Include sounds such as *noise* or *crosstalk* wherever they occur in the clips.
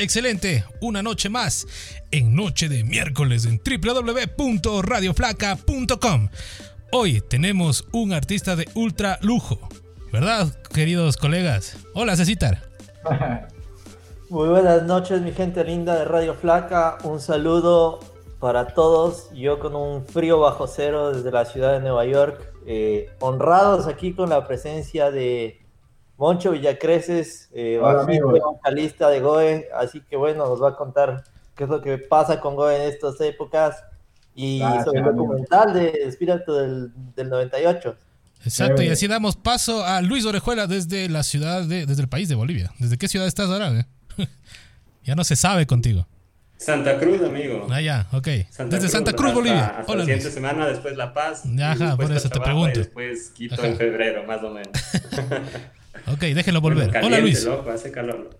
Excelente, una noche más en Noche de Miércoles en www.radioflaca.com. Hoy tenemos un artista de ultra lujo, ¿verdad, queridos colegas? Hola, Cecitar. *laughs* Muy buenas noches, mi gente linda de Radio Flaca. Un saludo para todos. Yo con un frío bajo cero desde la ciudad de Nueva York. Eh, honrados aquí con la presencia de Moncho Villacreces, eh, vocalista de Goe, así que bueno, nos va a contar qué es lo que pasa con Goe en estas épocas y sobre el documental de Espíritu del, 98. Exacto, y así damos paso a Luis Orejuela desde la ciudad de, desde el país de Bolivia. ¿Desde qué ciudad estás ahora? Eh? *laughs* ya no se sabe contigo. Santa Cruz, amigo. Ah, ya, ok. desde Santa Cruz, Bolivia. Hasta la siguiente semana, después La Paz. Ajá, por eso te pregunto. Y después Quito en febrero, más o menos. *laughs* Ok, déjenlo volver. Hola Luis. hace calor.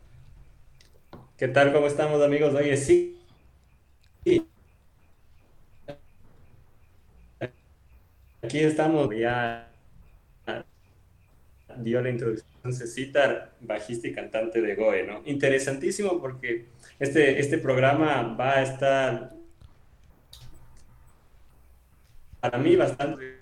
¿Qué tal? ¿Cómo estamos amigos? Oye, sí. Aquí estamos, ya dio la introducción Cecitar, bajista y cantante de Goe, ¿no? Interesantísimo porque este, este programa va a estar para mí bastante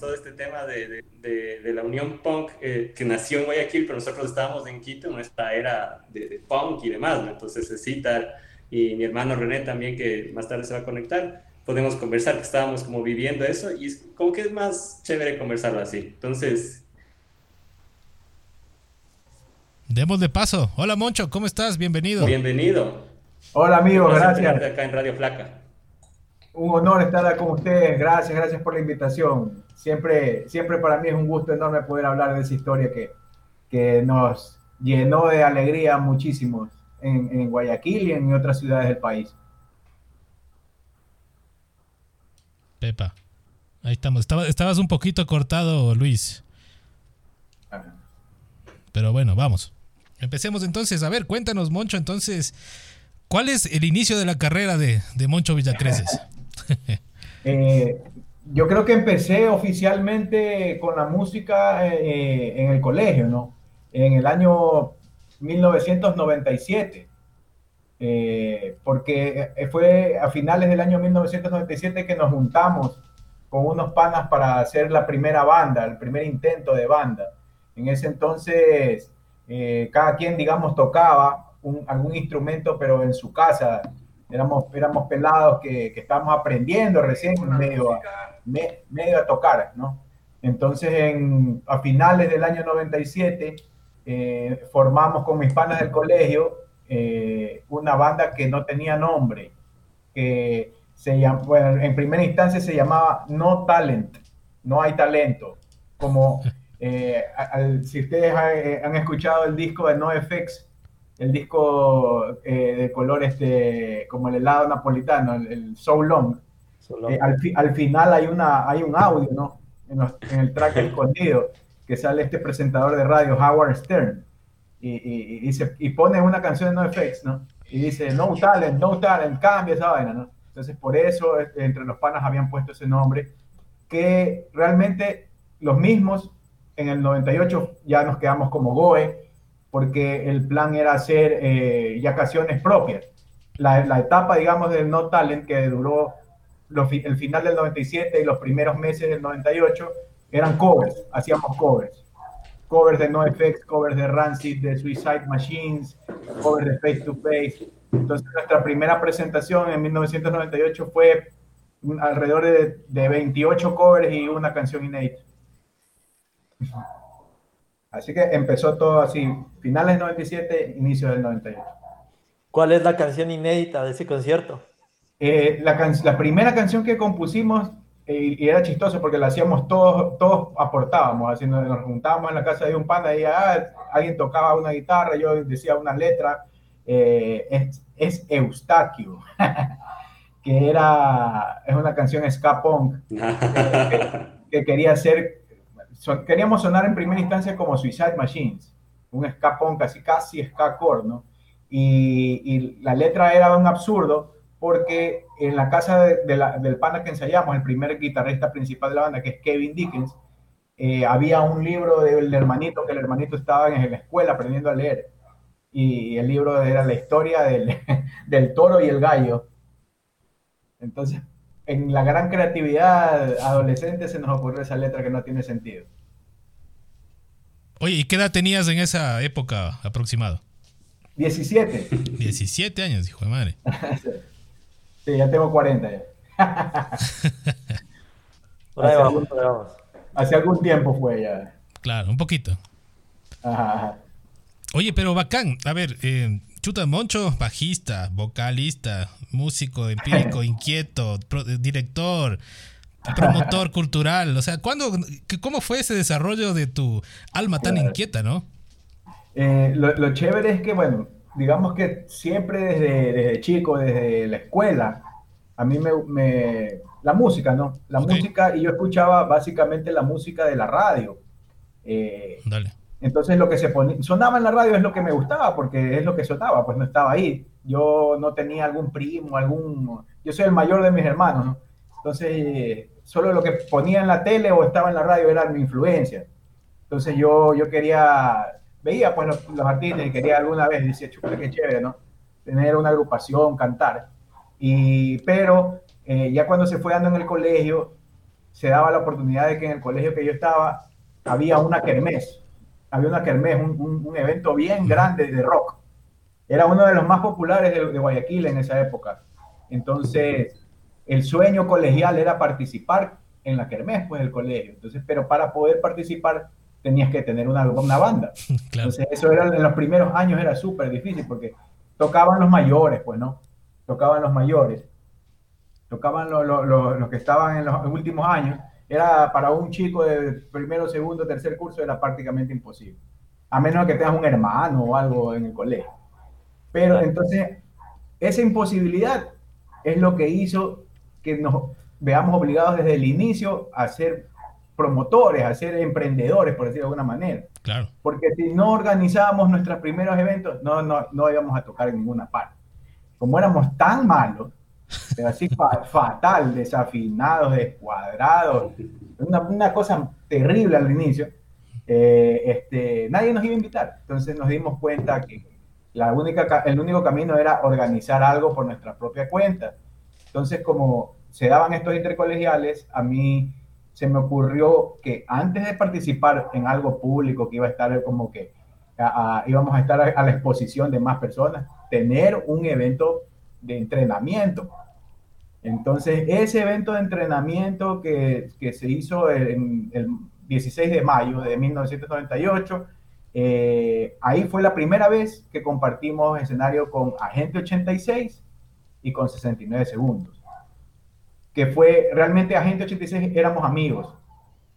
todo este tema de, de, la Unión Punk eh, que nació en Guayaquil, pero nosotros estábamos en Quito, nuestra era de, punk y demás, ¿no? Entonces Cecitar y mi hermano René también, que más tarde se va a conectar, podemos conversar, que estábamos como viviendo eso y es como que es más chévere conversarlo así. Entonces... Demos de paso. Hola Moncho, ¿cómo estás? Bienvenido. Bienvenido. Hola amigo, gracias. Acá en Radio Flaca. Un honor estar con ustedes. Gracias, gracias por la invitación siempre, siempre para mí es un gusto enorme poder hablar de esa historia que, que nos llenó de alegría muchísimo en, en, Guayaquil y en otras ciudades del país. Pepa, ahí estamos. estabas un poquito cortado, Luis. Pero bueno, vamos. Empecemos entonces. A ver, cuéntanos, Moncho, entonces, ¿cuál es el inicio de la carrera de, de Moncho Villacreces? *laughs* *laughs* eh, yo creo que empecé oficialmente con la música eh, en el colegio, ¿no? En el año 1997, eh, porque eh, fue a finales del año 1997 que nos juntamos con unos panas para hacer la primera banda, el primer intento de banda. En ese entonces, cada quien, digamos, tocaba algún instrumento, pero en su casa. Éramos, éramos pelados que, que estábamos aprendiendo recién medio medio a tocar, ¿no? Entonces, en, a finales del año 97, eh, formamos con mis panas del colegio eh, una banda que no tenía nombre, que se llama, bueno, en primera instancia se llamaba No Talent, no hay talento, como eh, si ustedes han escuchado el disco de NoFX, el disco de color este, como el helado napolitano, el, el So Long, eh, al, final hay, una, hay un audio, ¿no? En, el track *laughs* escondido, que sale este presentador de radio, Howard Stern, y, y, dice, y pone una canción de NoFX, ¿no? Y dice, no talent, no talent, cambia esa vaina, ¿no? Entonces, por eso este, entre los panas habían puesto ese nombre, que realmente los mismos en el 98 ya nos quedamos como Goe, porque el plan era hacer eh, ya canciones propias. La, la etapa, digamos, del No Talent, que duró el final del 97 y los primeros meses del 98 eran covers, hacíamos covers. Covers de NoFX, covers de Rancid, de Suicide Machines, covers de Face to Face. Entonces nuestra primera presentación en 1998 fue alrededor de, de 28 covers y una canción inédita. Así que empezó todo así, finales del 97, inicio del 98. ¿Cuál es la canción inédita de ese concierto? Eh, la, primera canción que compusimos, eh, y era chistoso porque la hacíamos todos, todos aportábamos, así nos, juntábamos en la casa de un pana y ah, alguien tocaba una guitarra, yo decía una letra, eh, es, Eustaquio, *laughs* que era, es una canción ska punk, *laughs* que, quería queríamos sonar en primera instancia como Suicide Machines, un punk casi, casi core, ¿no? Y, y la letra era un absurdo, porque en la casa de, del pana que ensayamos, el primer guitarrista principal de la banda, que es Kevin Dickens, eh, había un libro del hermanito, que el hermanito estaba en la escuela aprendiendo a leer. Y el libro era la historia del, *laughs* del toro y el gallo. Entonces, en la gran creatividad adolescente se nos ocurrió esa letra que no tiene sentido. Oye, ¿y qué edad tenías en esa época aproximado? 17. 17 años, hijo de madre. *laughs* sí, ya tengo 40 ya. *laughs* Ahí vamos, vamos. Hace algún tiempo fue ya. Claro, un poquito. Oye, pero bacán. A ver, eh, Chuta Moncho, bajista, vocalista, músico empírico, *laughs* inquieto, eh, director, promotor *laughs* cultural. O sea, ¿cuándo, ¿cómo fue ese desarrollo de tu alma tan inquieta, no? Eh, lo, chévere es que, bueno, digamos que siempre desde, desde chico, desde la escuela, a mí me, la música, ¿no? La música, y yo escuchaba básicamente la música de la radio. Eh, Dale. Entonces lo que se ponía, sonaba en la radio es lo que me gustaba, porque es lo que sonaba, pues no estaba ahí. Yo no tenía algún primo, algún... Yo soy el mayor de mis hermanos, ¿no? Entonces, solo lo que ponía en la tele o estaba en la radio era mi influencia. Entonces yo, yo quería, veía pues los, artistas y quería alguna vez, decía, chupa, qué chévere, ¿no? Tener una agrupación, cantar. Y, pero eh, ya cuando se fue dando en el colegio, se daba la oportunidad de que en el colegio que yo estaba había una kermés, había una kermés, un, un, evento bien grande de rock. Era uno de los más populares de, de Guayaquil en esa época. Entonces, el sueño colegial era participar en la kermés pues del colegio. Entonces, pero para poder participar tenías que tener una, una banda. *laughs* Entonces, eso era en los primeros años era súper difícil porque tocaban los mayores, pues, ¿no? Tocaban los mayores. Tocaban los que estaban en los últimos años. Era para un chico de primero, segundo, tercer curso era prácticamente imposible. A menos que tengas un hermano o algo en el colegio. Pero entonces, esa imposibilidad es lo que hizo que nos veamos obligados desde el inicio a ser promotores, a ser emprendedores, por decirlo de alguna manera. Claro. Porque si no organizábamos nuestros primeros eventos, no, no, no íbamos a tocar en ninguna parte. Como éramos tan malos, pero así fatal, desafinados, descuadrados, una, una, cosa terrible al inicio, eh, este, nadie nos iba a invitar. Entonces nos dimos cuenta que la única, el único camino era organizar algo por nuestra propia cuenta. Entonces, como se daban estos intercolegiales, a mí se me ocurrió que antes de participar en algo público, que iba a estar como que íbamos a estar a, la exposición de más personas, tener un evento de entrenamiento. Entonces, ese evento de entrenamiento que, que se hizo en el 16 de mayo de 1998, eh, ahí fue la primera vez que compartimos escenario con Agente 86 y con 69 segundos. Que fue realmente Agente 86 éramos amigos.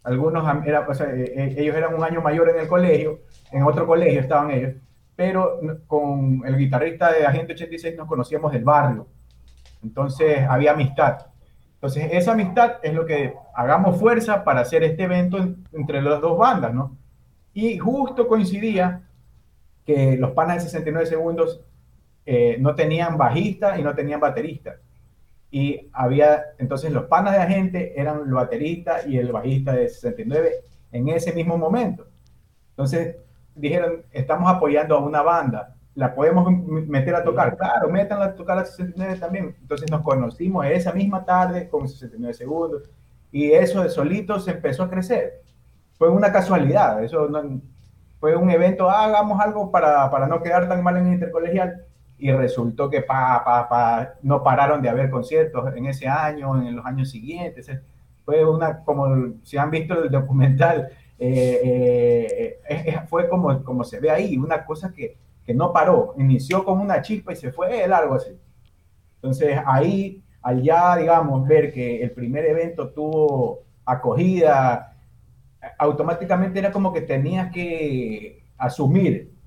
Algunos, era, eh, eh, ellos eran un año mayor en el colegio, en otro colegio estaban ellos, pero con el guitarrista de Agente 86 nos conocíamos del barrio. Entonces había amistad. Entonces esa amistad es lo que hagamos fuerza para hacer este evento entre las dos bandas, ¿no? Y justo coincidía que los panas de 69 segundos eh, no tenían bajista y no tenían baterista. Y había, entonces los panas de agente eran el baterista y el bajista de 69 en ese mismo momento. Entonces dijeron, estamos apoyando a una banda, la podemos meter a tocar. Claro, métanla a tocar a 69 también. Entonces nos conocimos esa misma tarde con 69 segundos y eso de solito se empezó a crecer. Fue una casualidad, eso fue un evento, ah, hagamos algo para, para no quedar tan mal en el intercolegial y resultó que pa, pa, pa, no pararon de haber conciertos en ese año, en los años siguientes. Fue una, como si han visto el documental, eh, eh, fue como, como se ve ahí, una cosa que, que no paró, inició con una chispa y se fue largo así. Entonces ahí, allá, digamos, ver que el primer evento tuvo acogida, automáticamente era como que tenías que asumir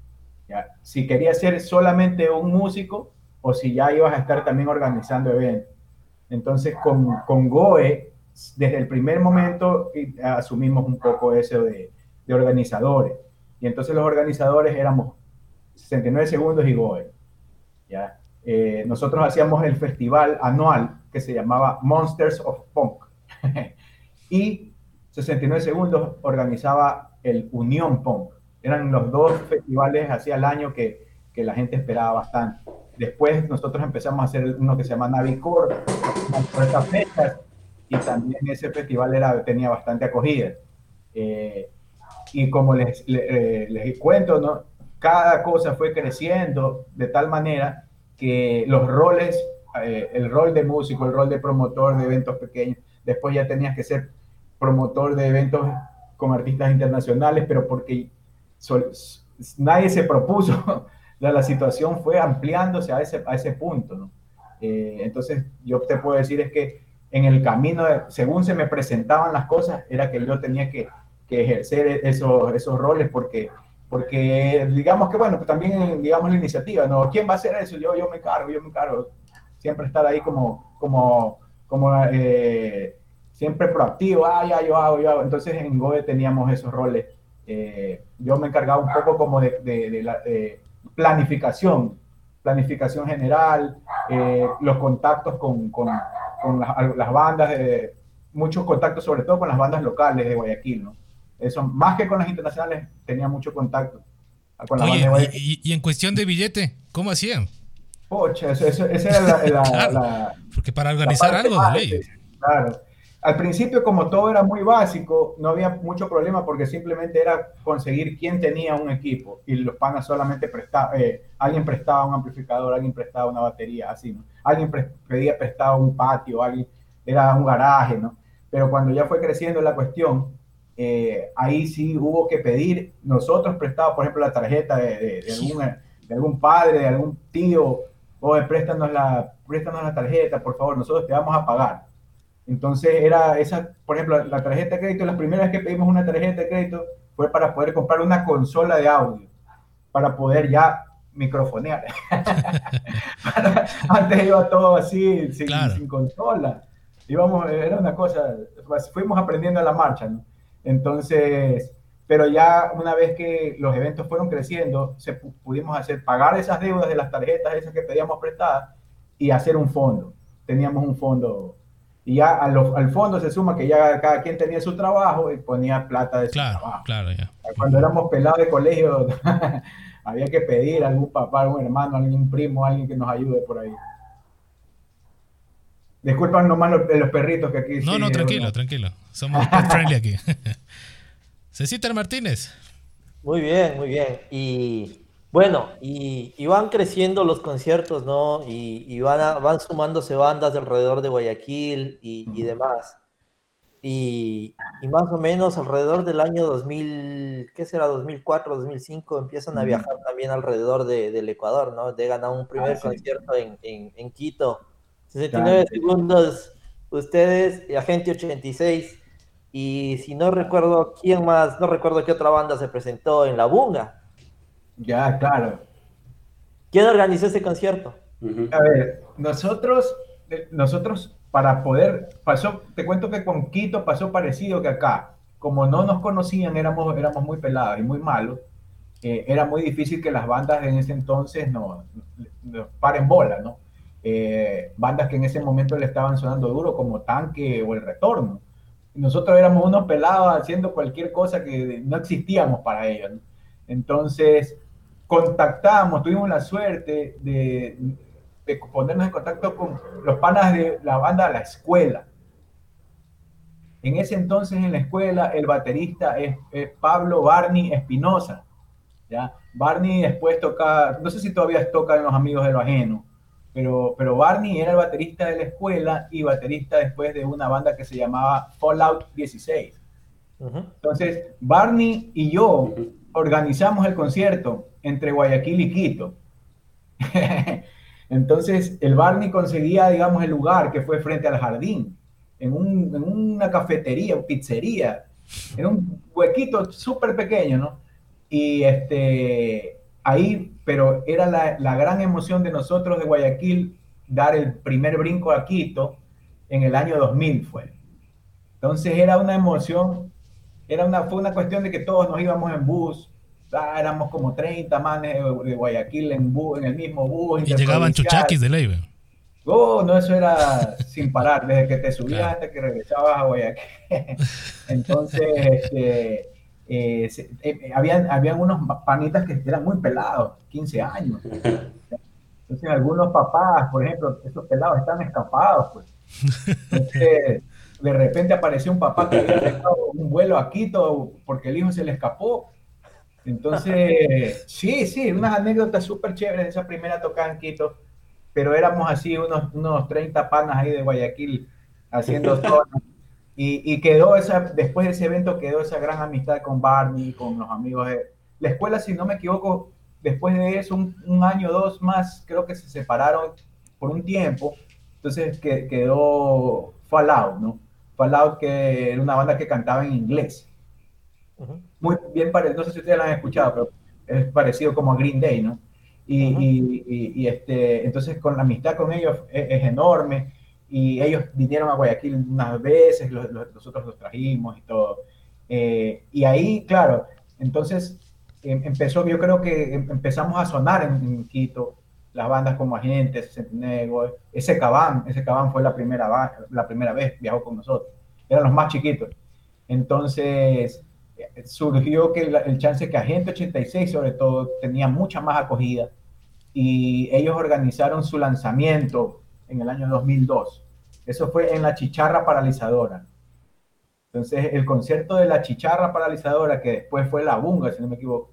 si querías ser solamente un músico o si ya ibas a estar también organizando eventos. Entonces, con, con GOE, desde el primer momento asumimos un poco eso de, de organizadores. Y entonces los organizadores éramos 69 segundos y GOE. ¿ya? Eh, nosotros hacíamos el festival anual que se llamaba Monsters of Punk. *laughs* y 69 segundos organizaba el Unión Punk. Eran los dos festivales hacia el año que, que la gente esperaba bastante. Después nosotros empezamos a hacer uno que se llama Navicor, por estas fechas, y también ese festival era, tenía bastante acogida. Eh, y como les, eh, les, cuento, ¿no? cada cosa fue creciendo de tal manera que los roles, eh, el rol de músico, el rol de promotor de eventos pequeños, después ya tenías que ser promotor de eventos con artistas internacionales, pero porque nadie se propuso *laughs* la, situación fue ampliándose a ese, a ese punto, ¿no? Eh, entonces, yo te puedo decir es que en el camino, según se me presentaban las cosas, era que yo tenía que, que ejercer esos, esos roles porque, porque digamos que, bueno, pues también, digamos, la iniciativa, ¿no? ¿Quién va a hacer eso? Yo, yo me encargo, yo me encargo. Siempre estar ahí como, como, como eh, siempre proactivo, ah, ya, yo hago, yo hago. Entonces en GOE teníamos esos roles. Eh, yo me encargaba un poco como de, de, de la, planificación, planificación general, eh, los contactos con, con, con las, bandas, de, muchos contactos sobre todo con las bandas locales de Guayaquil, ¿no? Eso, más que con las internacionales, tenía mucho contacto. Con Oye, y, en cuestión de billete, ¿cómo hacían? Pocha, esa era la, *laughs* Porque para organizar algo de ley. Claro. Al principio, como todo era muy básico, no había mucho problema porque simplemente era conseguir quién tenía un equipo y los panas solamente prestaban, eh, alguien prestaba un amplificador, alguien prestaba una batería, así, ¿no? Alguien pedía prestado un patio, alguien era un garaje, ¿no? Pero cuando ya fue creciendo la cuestión, eh, ahí sí hubo que pedir, nosotros prestamos, por ejemplo, la tarjeta de, de, algún, padre, de algún tío, o préstanos la, préstanos la tarjeta, por favor, nosotros te vamos a pagar entonces era esa, por ejemplo, la tarjeta de crédito, la primera vez que pedimos una tarjeta de crédito fue para poder comprar una consola de audio, para poder ya microfonear. *laughs* Antes iba todo así, sin, consola. Íbamos, era una cosa, pues, fuimos aprendiendo a la marcha, ¿no? Entonces, pero ya una vez que los eventos fueron creciendo, se pudimos hacer, pagar esas deudas de las tarjetas esas que pedíamos prestadas y hacer un fondo. Teníamos un fondo y ya al fondo se suma que ya cada quien tenía su trabajo y ponía plata de su trabajo. Claro, ya. Cuando éramos pelados de colegio, *laughs* había que pedir a algún papá, algún hermano, algún primo, alguien que nos ayude por ahí. Disculpan nomás los, los perritos que aquí. No, no, tranquilo, tranquilo. Somos pet friendly aquí. *laughs* Cecita Martínez. Muy bien, muy bien. Y bueno, y, van creciendo los conciertos, ¿no? Y, van, van sumándose bandas alrededor de Guayaquil y, demás. Y, más o menos alrededor del año 2000, ¿qué será? 2004, 2005, empiezan a viajar también alrededor del Ecuador, ¿no? De ganar un primer ah, concierto en, Quito. 69 segundos, ustedes, y Agente 86. Y si no recuerdo quién más, no recuerdo qué otra banda se presentó en La Bunga. Ya, claro. ¿Quién organizó ese concierto? A ver, nosotros, eh, nosotros para poder, pasó, te cuento que con Quito pasó parecido que acá. Como no nos conocían, éramos, éramos muy pelados y muy malos. Eh, era muy difícil que las bandas en ese entonces nos, paren bola, ¿no? Eh, bandas que en ese momento le estaban sonando duro como Tanque o El Retorno. Nosotros éramos unos pelados haciendo cualquier cosa que no existíamos para ellos. Entonces, contactamos, tuvimos la suerte de, ponernos en contacto con los panas de la banda La Escuela. En ese entonces en la escuela el baterista es, Pablo Barney Espinosa. ¿ya? Barney después toca, no sé si todavía toca en Los Amigos de lo Ajeno, pero, pero Barney era el baterista de la escuela y baterista después de una banda que se llamaba Fallout 16. Entonces, Barney y yo organizamos el concierto entre Guayaquil y Quito. *laughs* Entonces, el Barney conseguía, digamos, el lugar que fue frente al jardín, en, una cafetería, pizzería, en un huequito súper pequeño, ¿no? Y este, ahí, pero era la, la, gran emoción de nosotros de Guayaquil dar el primer brinco a Quito en el año 2000 fue. Entonces era una emoción, era una, fue una cuestión de que todos nos íbamos en bus, Ah, éramos como 30 manes de Guayaquil en, en el mismo bus. Y llegaban chuchaquis de ley. Oh, no, eso era *laughs* sin parar, desde que te subías hasta que regresabas a Guayaquil. *laughs* Entonces, este, eh, eh, habían, habían unos panitas que eran muy pelados, 15 años. Entonces, algunos papás, por ejemplo, esos pelados están escapados, pues. Entonces, de repente apareció un papá que había dejado un vuelo a Quito porque el hijo se le escapó. Entonces, *laughs* sí, sí, unas anécdotas súper chéveres de esa primera tocada en Quito pero éramos así unos, unos 30 panas ahí de Guayaquil haciendo *laughs* todo. Y, y, quedó esa, después de ese evento quedó esa gran amistad con Barney, con los amigos de la escuela, si no me equivoco, después de eso, un, un año o dos más, creo que se separaron por un tiempo, entonces que, quedó Fallout, ¿no? Fallout que era una banda que cantaba en inglés. Muy bien parecido, no sé si ustedes la han escuchado, pero es parecido como a Green Day, ¿no? Y, y, este, entonces con la amistad con ellos es, enorme y ellos vinieron a Guayaquil unas veces, nosotros los trajimos y todo. Eh, y ahí, claro, entonces em, empezó, yo creo que em, empezamos a sonar en, Quito, las bandas como Agentes, Centenego, ese Cabán, ese Cabán fue la primera, la primera vez, viajó con nosotros, eran los más chiquitos. Entonces, surgió que el chance que Agente 86 sobre todo tenía mucha más acogida y ellos organizaron su lanzamiento en el año 2002. Eso fue en la Chicharra Paralizadora. Entonces, el concierto de la Chicharra Paralizadora, que después fue la Bunga, si no me equivoco,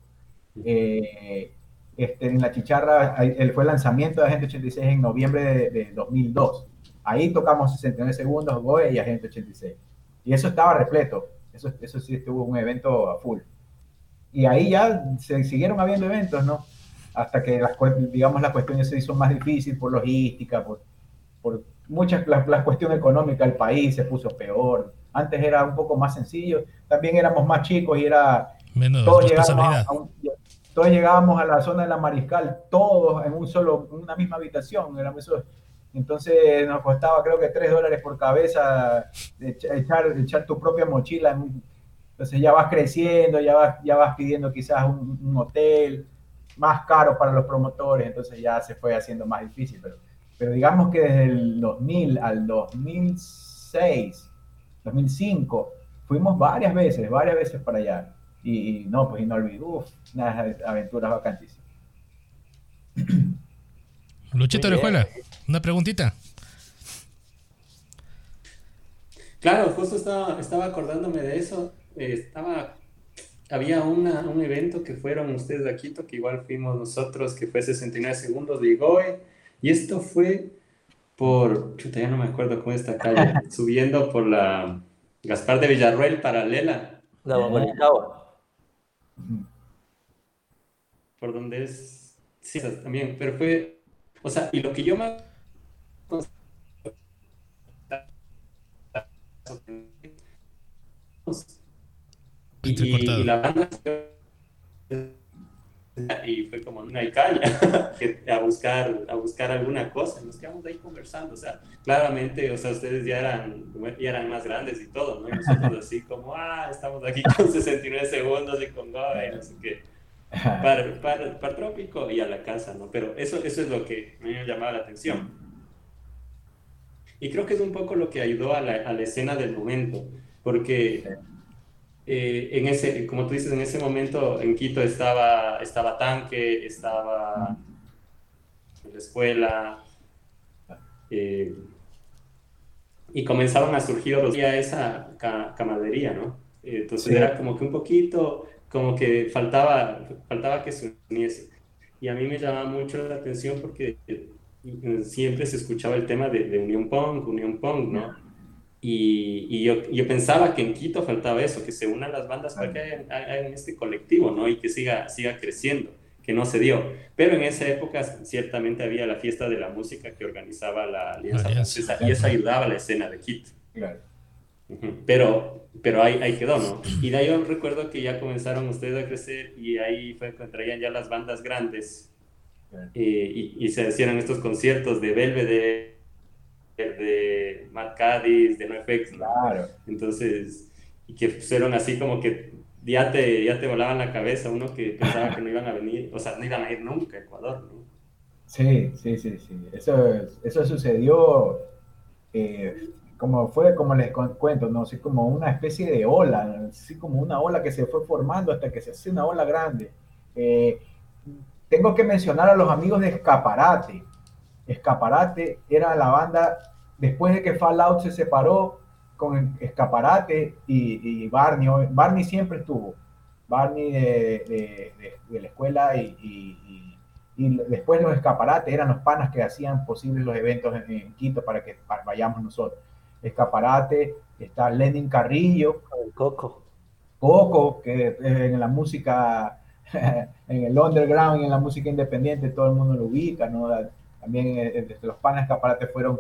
eh, este, en la Chicharra él fue el lanzamiento de Agente 86 en noviembre de, 2002. Ahí tocamos 69 segundos, Goe y Agente 86. Y eso estaba repleto. Eso, eso sí estuvo un evento a full. Y ahí ya se siguieron habiendo eventos, ¿no? hasta que las, digamos, la cuestión se hizo más difícil por logística, por, por muchas, la, la, cuestión económica del país se puso peor. Antes era un poco más sencillo, también éramos más chicos y era... Menos todos llegábamos a, todos llegábamos a la zona de la Mariscal, todos en un solo, una misma habitación, éramos eso. Entonces nos costaba creo que tres dólares por cabeza echar, echar tu propia mochila. Entonces ya vas creciendo, ya vas, ya vas pidiendo quizás un, un hotel, más caro para los promotores, entonces ya se fue haciendo más difícil. Pero, pero digamos que desde el 2000 al 2006, 2005, fuimos varias veces, varias veces para allá. Y, no, pues y no olvidé, uff, unas aventuras vacantísimas. *clears throat* Luchito de la escuela, una preguntita. Claro, justo estaba, estaba acordándome de eso. Eh, estaba había una, un evento que fueron ustedes de Quito, que igual fuimos nosotros, que fue 69 segundos de Igoe, y esto fue por, chuta, ya no me acuerdo cómo esta calle, *laughs* subiendo por la Gaspar de Villarroel paralela. La Mamoritagua. Por donde es, sí, también, pero fue, o sea, y lo que yo más y, la banda y fue como una caña *laughs* a buscar a buscar alguna cosa nos quedamos ahí conversando o sea claramente o sea ustedes ya eran ya eran más grandes y todo no y nosotros así como ah estamos aquí con *laughs* 69 segundos y con y no sé qué *laughs* para, para, para, trópico y a la casa no pero eso eso es lo que me llamaba la atención. Y creo que es un poco lo que ayudó a la, a la escena del momento porque eh, en ese, como tú dices, en ese momento en Quito estaba, estaba Tanque, estaba en la escuela, eh, y comenzaron a surgir esa camadería, ¿no? Entonces era como que un poquito, como que faltaba, faltaba que se uniese. Y a mí me llamaba mucho la atención porque siempre se escuchaba el tema de, de Unión Punk, Unión Punk, ¿no? Y, yo, yo, pensaba que en Quito faltaba eso, que se unan las bandas para que hagan, este colectivo, ¿no? Y que siga, siga creciendo, que no se dio. Pero en esa época ciertamente había la fiesta de la música que organizaba la Alianza Francesa y eso ayudaba a la escena de Quito. Claro. Pero, pero ahí, ahí quedó, ¿no? Y de ahí yo recuerdo que ya comenzaron ustedes a crecer y ahí fue cuando traían ya las bandas grandes eh, y, y, se hacían estos conciertos de Belvedere de Matt Cadiz, de NoFX. Claro. Entonces, y que fueron así como que ya te, ya te volaban la cabeza uno que pensaba que no iban a venir, o sea, no iban a ir nunca a Ecuador, ¿no? Sí, sí, sí, sí. Eso, eso sucedió, eh, como fue, como les cuento, no sé, como una especie de ola, así como una ola que se fue formando hasta que se hace una ola grande. Eh, tengo que mencionar a los amigos de Escaparate. Escaparate era la banda, después de que Fallout se separó con Escaparate y, Barney, Barney siempre estuvo, Barney de, la escuela y, después los escaparates eran los panas que hacían posibles los eventos en, Quito para que vayamos nosotros. Escaparate, está Lenin Carrillo, Coco. Coco, que en la música, *laughs* en el underground y en la música independiente todo el mundo lo ubica, ¿no? También eh, desde los panas escaparates fueron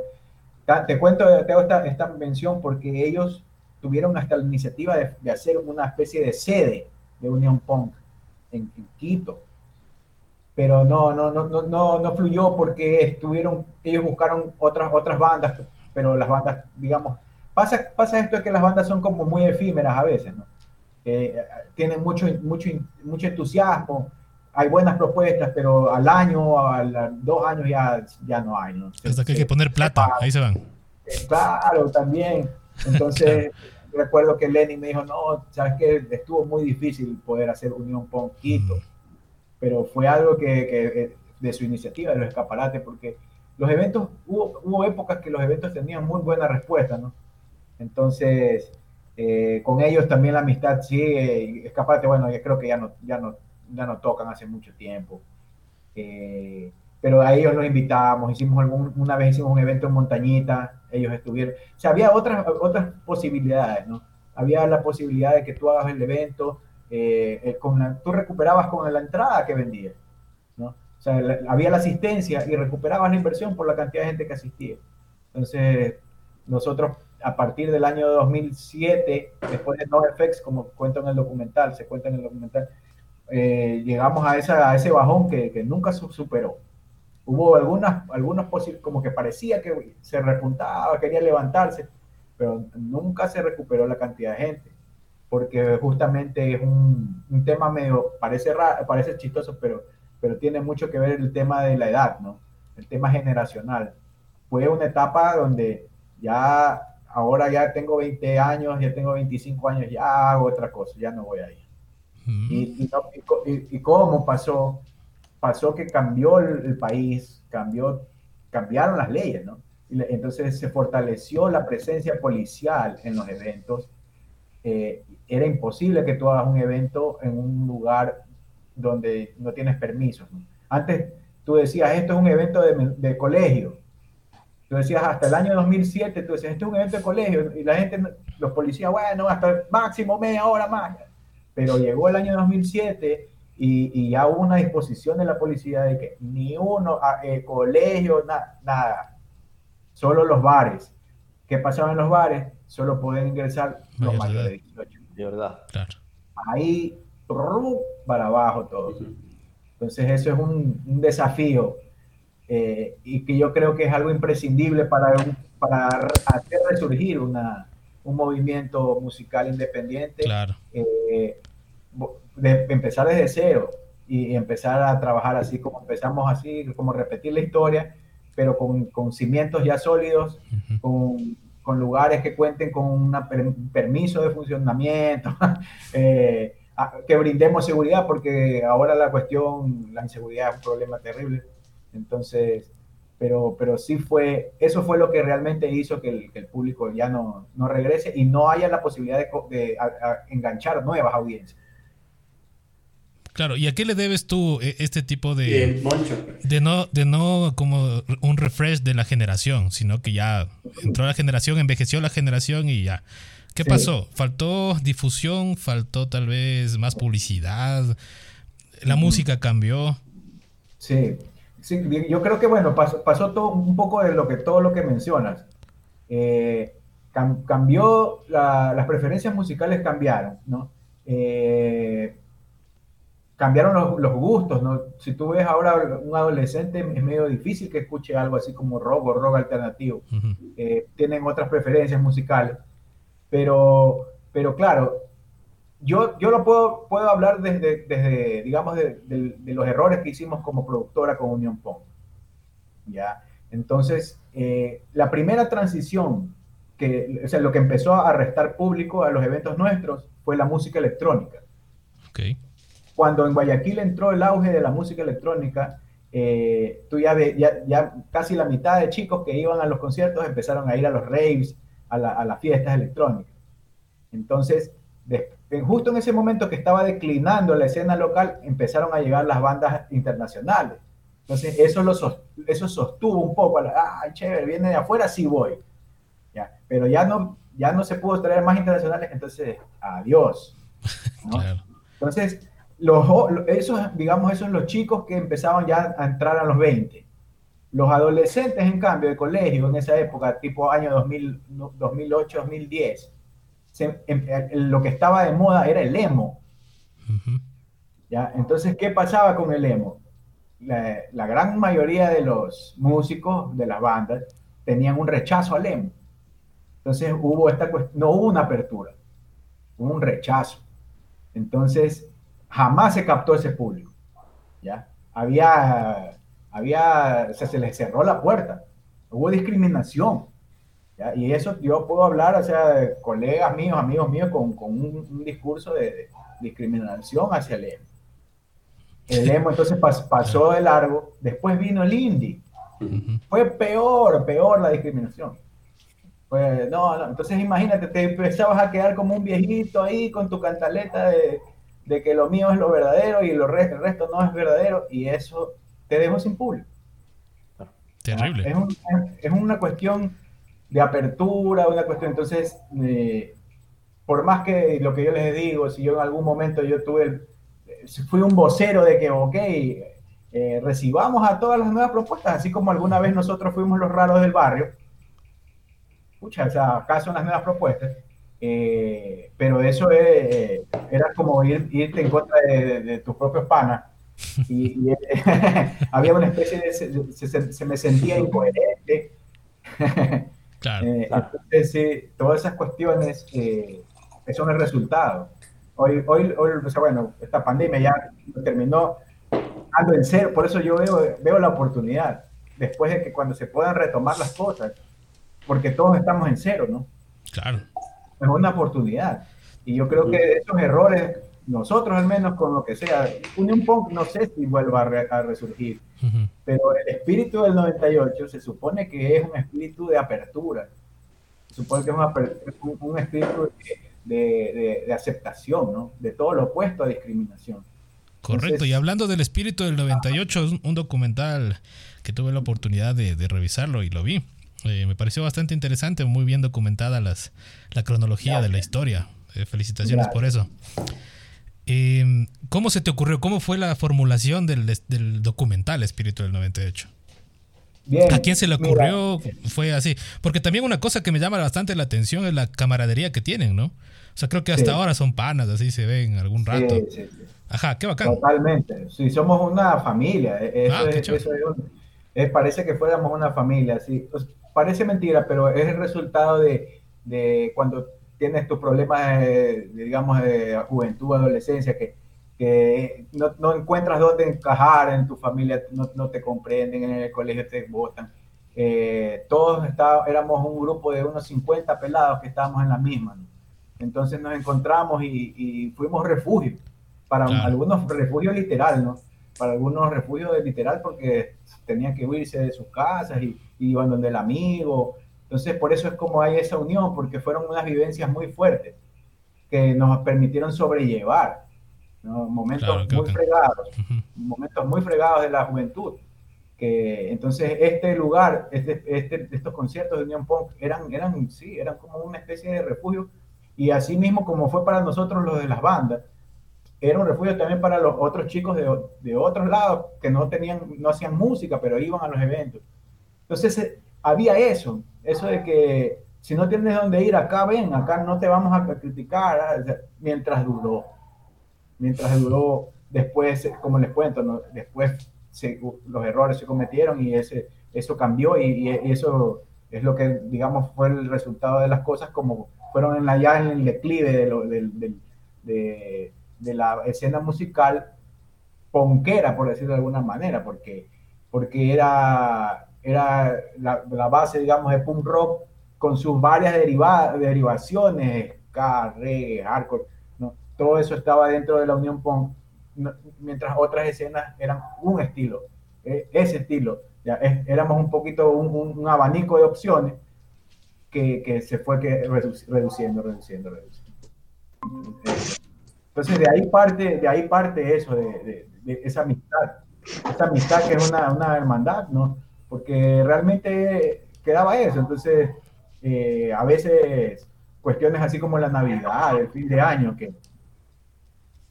te cuento, te hago esta, esta mención porque ellos tuvieron hasta la iniciativa de, hacer una especie de sede de Unión Punk en, Quito. Pero no, no, no, no, no fluyó porque estuvieron, ellos buscaron otras, otras bandas, pero las bandas, digamos, pasa, pasa esto que las bandas son como muy efímeras a veces, ¿no? tienen mucho, mucho, mucho entusiasmo, hay buenas propuestas, pero al año, a dos años ya, ya no hay. ¿no? Hasta que hay que poner plata, ahí se van. Claro, también. Entonces, *laughs* recuerdo que Lenny me dijo, no, sabes que estuvo muy difícil poder hacer Unión Ponquito, pero fue algo que, que, de su iniciativa, de los escaparates, porque los eventos, hubo, hubo épocas que los eventos tenían muy buena respuesta, ¿no? Entonces, eh, con ellos también la amistad sigue, escaparate, bueno, yo creo que ya no, ya no ya no tocan hace mucho tiempo. Eh, pero a ellos los invitábamos, hicimos algún, una vez hicimos un evento en Montañita, ellos estuvieron, o sea, había otras, otras posibilidades, ¿no? Había la posibilidad de que tú hagas el evento, eh, eh, tú recuperabas con la entrada que vendías. O sea, había la asistencia y recuperabas la inversión por la cantidad de gente que asistía. Entonces, nosotros a partir del año 2007, después de NoFX, como cuento en el documental, se cuenta en el documental, eh, llegamos a, esa, a ese bajón que, que nunca superó. Hubo algunas, algunos como que parecía que se repuntaba, quería levantarse, pero nunca se recuperó la cantidad de gente, porque justamente es un, un tema medio, parece, raro, parece chistoso, pero, pero tiene mucho que ver el tema de la edad, ¿no? El tema generacional. Fue una etapa donde ya, ahora ya tengo 20 años, ya tengo 25 años, ya hago otra cosa, ya no voy a ir y, y, cómo pasó, pasó que cambió el, país, cambió, cambiaron las leyes, ¿no? Entonces se fortaleció la presencia policial en los eventos. Eh, era imposible que tú hagas un evento en un lugar donde no tienes permiso. Antes tú decías, esto es un evento de, de, colegio. Tú decías, hasta el año 2007, tú decías, esto es un evento de colegio. Y la gente, los policías, bueno, hasta máximo media hora más pero llegó el año 2007 y, ya hubo una disposición de la policía de que ni uno, a, eh, colegio, nada, solo los bares. ¿Qué pasaba en los bares? Solo pueden ingresar los mayores de 18. De verdad. Claro. Ahí, para abajo todo. Entonces eso es un, desafío eh, y que yo creo que es algo imprescindible para, para hacer resurgir una, un movimiento musical independiente. Claro. Eh, de empezar desde cero y empezar a trabajar así como empezamos así, como repetir la historia, pero con, con cimientos ya sólidos, con, con, lugares que cuenten con un permiso de funcionamiento, *laughs* eh, que brindemos seguridad, porque ahora la cuestión, la inseguridad es un problema terrible. Entonces, pero, pero sí fue, eso fue lo que realmente hizo que el, que el público ya no, no, regrese y no haya la posibilidad de, de enganchar nuevas audiencias. Claro, ¿y a qué le debes tú eh, este tipo de... De no, de no como un refresh de la generación, sino que ya entró la generación, envejeció la generación y ya. ¿Qué pasó? ¿Faltó difusión? ¿Faltó tal vez más publicidad? ¿La música cambió? Sí. sí, yo creo que bueno, pasó, pasó todo, un poco de lo que, todo lo que mencionas. Eh, cambió, las preferencias musicales cambiaron, ¿no? Eh, cambiaron los, gustos, ¿no? Si tú ves ahora un adolescente, es medio difícil que escuche algo así como rock o rock alternativo. Eh, tienen otras preferencias musicales. Pero, pero claro, yo, yo lo puedo, puedo hablar desde, desde digamos, de, los errores que hicimos como productora con Unión Pong. ¿ya? Entonces, eh, la primera transición, que, o sea, lo que empezó a restar público a los eventos nuestros fue la música electrónica. Okay. Cuando en Guayaquil entró el auge de la música electrónica, eh, tú ya, ya, ya, casi la mitad de chicos que iban a los conciertos empezaron a ir a los raves, a, la, a las fiestas electrónicas. Entonces, justo en ese momento que estaba declinando la escena local, empezaron a llegar las bandas internacionales. Entonces, eso, lo eso sostuvo un poco, ay, chévere, viene de afuera, sí voy. ¿Ya? Pero ya no, ya no se pudo traer más internacionales, entonces, adiós. *laughs* Entonces, los, esos, digamos, esos son los chicos que empezaban ya a entrar a los 20. Los adolescentes, en cambio, de colegio en esa época, tipo año 2000, 2008, 2010, lo que estaba de moda era el emo. ¿Ya? Entonces, ¿qué pasaba con el emo? La, gran mayoría de los músicos de las bandas tenían un rechazo al emo. Entonces, hubo esta no hubo una apertura, hubo un rechazo. Entonces, jamás se captó ese público. ¿ya? Había, había, se les cerró la puerta, hubo discriminación. Y eso yo puedo hablar, o sea, de colegas míos, amigos míos, con, con un, discurso de, discriminación hacia el emo. El emo entonces pasó de largo, después vino el indie. Fue peor, peor la discriminación. Pues, no, no, entonces imagínate, te empezabas a quedar como un viejito ahí con tu cantaleta de, de que lo mío es lo verdadero y lo el resto no es verdadero y eso te dejó sin público. Terrible. Es, es una cuestión de apertura, una cuestión. Entonces, eh, por más que lo que yo les digo, si yo en algún momento yo tuve, fui un vocero de que, ok, eh, recibamos a todas las nuevas propuestas, así como alguna vez nosotros fuimos los raros del barrio. Escucha, o sea, acá son las nuevas propuestas. Eh, pero eso era como ir, irte en contra de, tus propios panas. Y, *laughs* había una especie de. Se, se me sentía incoherente. *laughs* Eh, entonces, sí, todas esas cuestiones eh, son el resultado. Hoy, hoy, hoy bueno, esta pandemia ya terminó ando en cero, por eso yo veo, veo la oportunidad, después de que cuando se puedan retomar las cosas, porque todos estamos en cero, ¿no? Claro. Es una oportunidad. Y yo creo que esos errores, nosotros al menos con lo que sea, Unión Punk no sé si vuelva a, resurgir, pero el espíritu del 98 se supone que es un espíritu de apertura, se supone que es un, espíritu de, aceptación, ¿no? De todo lo opuesto a discriminación. Correcto, y hablando del espíritu del 98, un documental que tuve la oportunidad de, revisarlo y lo vi. Eh, me pareció bastante interesante, muy bien documentada las, la cronología de la historia. Eh, felicitaciones por eso. Eh, ¿Cómo se te ocurrió? ¿Cómo fue la formulación del, documental Espíritu del 98? Bien, ¿A quién se le ocurrió? Fue así. Porque también una cosa que me llama bastante la atención es la camaradería que tienen, ¿no? O sea, creo que hasta ahora son panas, así se ven algún rato. Sí, sí, Ajá, qué bacán. Totalmente. Sí, somos una familia. E-, ah, eso, es, parece que fuéramos una familia. Sí. Pues, parece mentira, pero es el resultado de, de cuando tienes tus problemas, digamos, de juventud, adolescencia, que, que no, no, encuentras dónde encajar en tu familia, no, no, te comprenden, en el colegio te votan. Eh, todos está, éramos un grupo de unos 50 pelados que estábamos en la misma. Entonces nos encontramos y, y fuimos refugio. Para algunos refugio literal, ¿no? Para algunos refugio literal porque tenían que huirse de sus casas y, y iban donde el amigo entonces, por eso es como hay esa unión, porque fueron unas vivencias muy fuertes que nos permitieron sobrellevar momentos muy fregados, momentos muy fregados de la juventud. Que, entonces, este lugar, este, este, estos conciertos de Unión Punk eran, eran, sí, eran como una especie de refugio. Y así mismo como fue para nosotros los de las bandas, era un refugio también para los otros chicos de, de otros lados que no tenían, no hacían música, pero iban a los eventos. Entonces, había eso, eso de que si no tienes dónde ir, acá ven, acá no te vamos a criticar, mientras duró. Mientras duró, después, como les cuento, después los errores se cometieron y ese, eso cambió y, eso es lo que, digamos, fue el resultado de las cosas como fueron en la, ya en el declive de, de, de, la escena musical ponquera, por decirlo de alguna manera, porque, porque era era la, la base, digamos, de punk rock con sus varias deriva, derivaciones, ska, reggae, hardcore, ¿no? todo eso estaba dentro de la Unión Punk, mientras otras escenas eran un estilo, e, ese estilo, ya éramos un poquito un, un, abanico de opciones que, que se fue que reduciendo, reduciendo, reduciendo. Entonces de ahí parte, de ahí parte eso, de, de, esa amistad, esa amistad que es una, una hermandad, ¿no? Porque realmente quedaba eso, entonces eh, a veces cuestiones así como la Navidad, el fin de año, que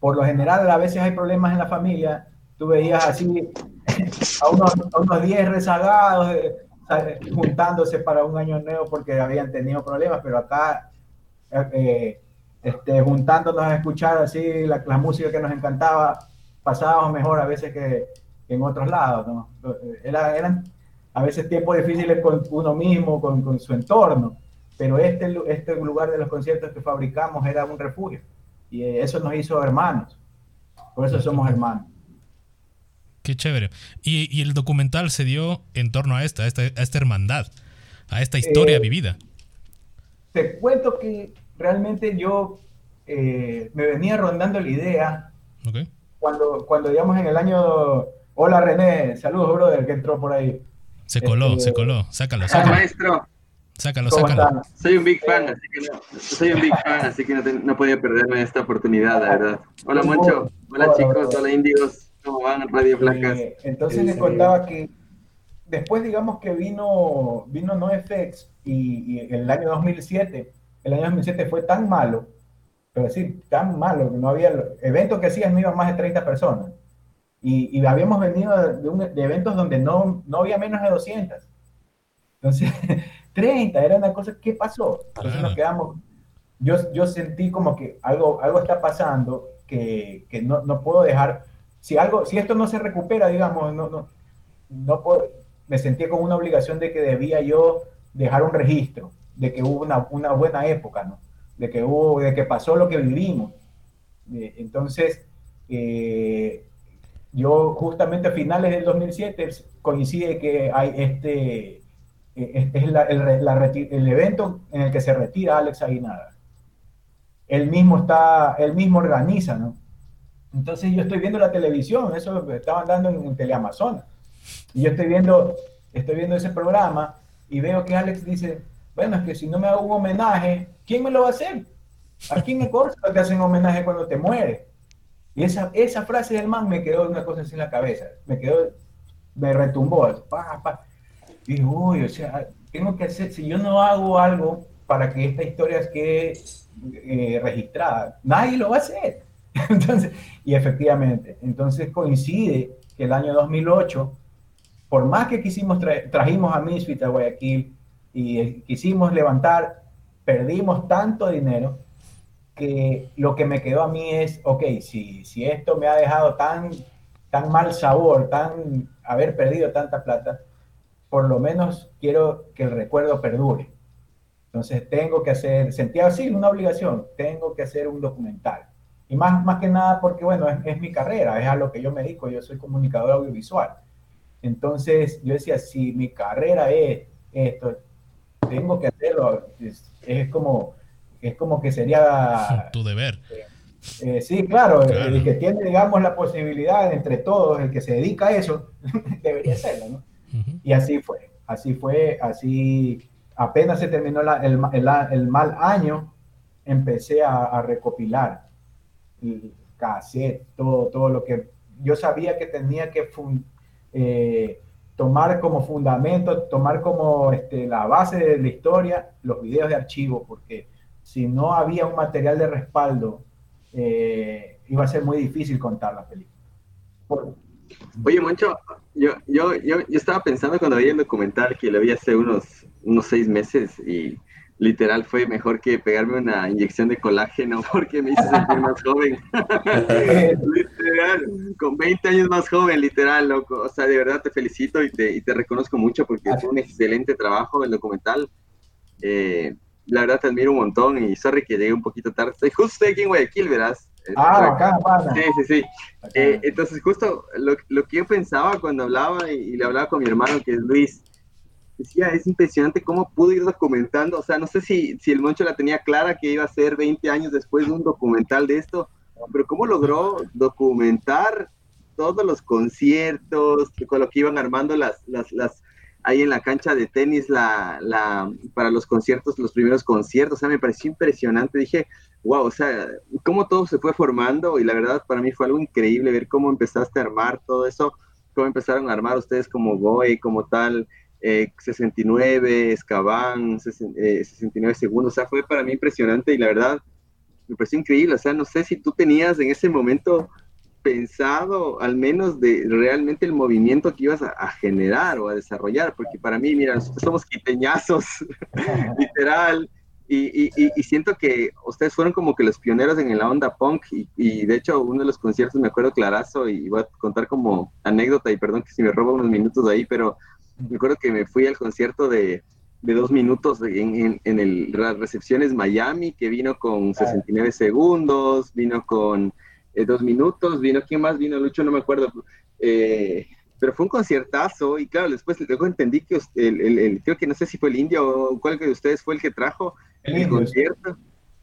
por lo general a veces hay problemas en la familia, tú veías así *laughs* a unos, a unos 10 rezagados eh, juntándose para un año nuevo porque habían tenido problemas, pero acá eh, este, juntándonos a escuchar así la, música que nos encantaba, pasábamos mejor a veces que, en otros lados, ¿no? Era, eran a veces tiempos difíciles con uno mismo, con, con su entorno, pero este, este lugar de los conciertos que fabricamos era un refugio y eso nos hizo hermanos, por eso somos hermanos. Qué chévere. Y, y el documental se dio en torno a esta, a esta, a esta hermandad, a esta historia eh, vivida. Te cuento que realmente yo eh, me venía rondando la idea cuando, cuando, digamos, en el año... Hola René, saludos, brother, que entró por ahí. Se coló, se este, coló. Sácalo, sácalo. maestro. Sácalo, sácalo. Soy un big fan, así que no, soy un big fan, así que no, no podía perderme esta oportunidad, la verdad. Hola, Moncho. Hola, chicos. Hola, indios. ¿Cómo van? Radio Flacas. Eh, entonces les contaba que después, digamos que vino, vino NoFX y, y el año 2007, el año 2007 fue tan malo, pero sí, tan malo, que no había eventos que hacían, no iban más de 30 personas. Y, y habíamos venido de, de, eventos donde no, no había menos de 200. Entonces, *laughs* 30, era una cosa, ¿qué pasó? Entonces nos quedamos, yo, yo sentí como que algo, algo está pasando que, que no, no, puedo dejar, si, algo, si esto no se recupera, digamos, no, no, no puedo, me sentí con una obligación de que debía yo dejar un registro, de que hubo una, una buena época, ¿no? De que hubo, de que pasó lo que vivimos. Entonces, eh, yo justamente a finales del 2007 coincide que hay este, e, es, el, el, evento en el que se retira Alex Aguinaga. Él mismo está, él mismo organiza, ¿no? Entonces yo estoy viendo la televisión, eso estaban dando en, Teleamazonas. Y yo estoy viendo, estoy viendo ese programa y veo que Alex dice, bueno, es que si no me hago un homenaje, ¿quién me lo va a hacer? Aquí en Córdoba te hacen homenaje cuando te mueres. Y esa, esa frase del man me quedó una cosa así en la cabeza. Me quedó, me retumbó. Pa, pa. Y uy, o sea, tengo que hacer, si yo no hago algo para que esta historia quede eh, registrada, nadie lo va a hacer. *laughs* Entonces, y efectivamente, entonces coincide que el año 2008, por más que quisimos, trajimos a Misfit a Guayaquil y eh, quisimos levantar, perdimos tanto dinero que lo que me quedó a mí es, ok, si, si esto me ha dejado tan, tan mal sabor, tan haber perdido tanta plata, por lo menos quiero que el recuerdo perdure. Entonces tengo que hacer, sentía así una obligación, tengo que hacer un documental. Y más, más que nada porque, bueno, es, es mi carrera, es a lo que yo me dedico, yo soy comunicador audiovisual. Entonces yo decía, si mi carrera es esto, tengo que hacerlo. Es, es como es como que sería... *laughs* Tu deber. Eh, sí, claro, el que tiene, digamos, la posibilidad entre todos, el que se dedica a eso, *laughs* debería hacerlo, ¿no? Y así fue, así fue, así apenas se terminó el, el, mal año, empecé a, recopilar el cassette, todo, todo lo que yo sabía que tenía que eh, tomar como fundamento, tomar como este, la base de la historia los videos de archivo, porque si no había un material de respaldo, eh, iba a ser muy difícil contar la película. Oye, Moncho, yo, yo, yo, yo, estaba pensando cuando veía el documental que lo vi hace unos, unos seis meses y literal fue mejor que pegarme una inyección de colágeno *laughs* porque me hizo sentir más joven. *laughs* literal, con 20 años más joven, literal, loco. O sea, de verdad te felicito y te, y te reconozco mucho porque fue un excelente trabajo el documental. Eh, la verdad te admiro un montón y sorry que llegué un poquito tarde. Estoy justo aquí en Guayaquil, verás. Ah, acá, para. Sí, sí, sí. Eh, entonces, justo lo, lo, que yo pensaba cuando hablaba y, le hablaba con mi hermano, que es Luis, decía, es impresionante cómo pudo ir documentando, o sea, no sé si, si el Moncho la tenía clara que iba a ser 20 años después de un documental de esto, pero cómo logró documentar todos los conciertos, con lo que iban armando las, las, las, ahí en la cancha de tenis, la, la, para los conciertos, los primeros conciertos, o sea, me pareció impresionante, dije, wow, o sea, cómo todo se fue formando y la verdad para mí fue algo increíble ver cómo empezaste a armar todo eso, cómo empezaron a armar ustedes como Goy, como tal, eh, 69, Escabán, 69 segundos, o sea, fue para mí impresionante y la verdad me pareció increíble, o sea, no sé si tú tenías en ese momento pensado al menos de realmente el movimiento que ibas a, generar o a desarrollar, porque para mí, mira, nosotros somos quiteñazos, *laughs* literal, y, y, siento que ustedes fueron como que los pioneros en la onda punk, y, de hecho uno de los conciertos me acuerdo clarazo, y voy a contar como anécdota, y perdón que si me robo unos minutos de ahí, pero me acuerdo que me fui al concierto de, de dos minutos en, en, el, las recepciones Miami, que vino con 69 segundos, vino con eh, dos minutos, vino, ¿quién más vino? Lucho, no me acuerdo. Eh, pero fue un conciertazo y claro, después luego entendí que el, el, creo que no sé si fue el indio o cuál de ustedes fue el que trajo el, concierto.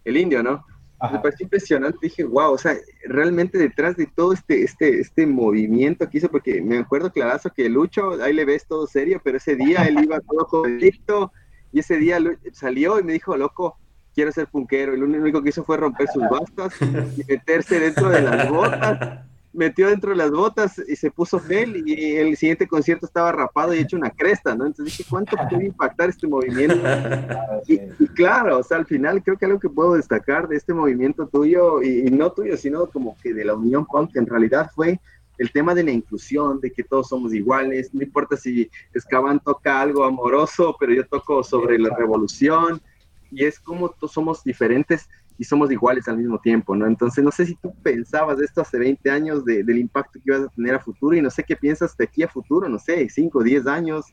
El indio, ¿no? Me pareció impresionante, dije, wow, o sea, realmente detrás de todo este, este, este movimiento que hizo, porque me acuerdo clarazo que Lucho, ahí le ves todo serio, pero ese día él iba todo jodidito y ese día salió y me dijo, loco, quiero ser punquero. Y lo único que hizo fue romper sus bastas y *laughs* meterse dentro de las botas. Metió dentro de las botas y se puso gel y el siguiente concierto estaba rapado y hecho una cresta, ¿no? Entonces dije, ¿cuánto puede impactar este movimiento? *laughs* Y, claro, o sea, al final creo que algo que puedo destacar de este movimiento tuyo, y, no tuyo, sino como que de la Unión Punk, en realidad fue el tema de la inclusión, de que todos somos iguales, no importa si Escaban toca algo amoroso, pero yo toco sobre la revolución, y es como todos somos diferentes y somos iguales al mismo tiempo, ¿no? Entonces, no sé si tú pensabas de esto hace 20 años, de, del impacto que ibas a tener a futuro, y no sé qué piensas de aquí a futuro, no sé, 5, 10 años,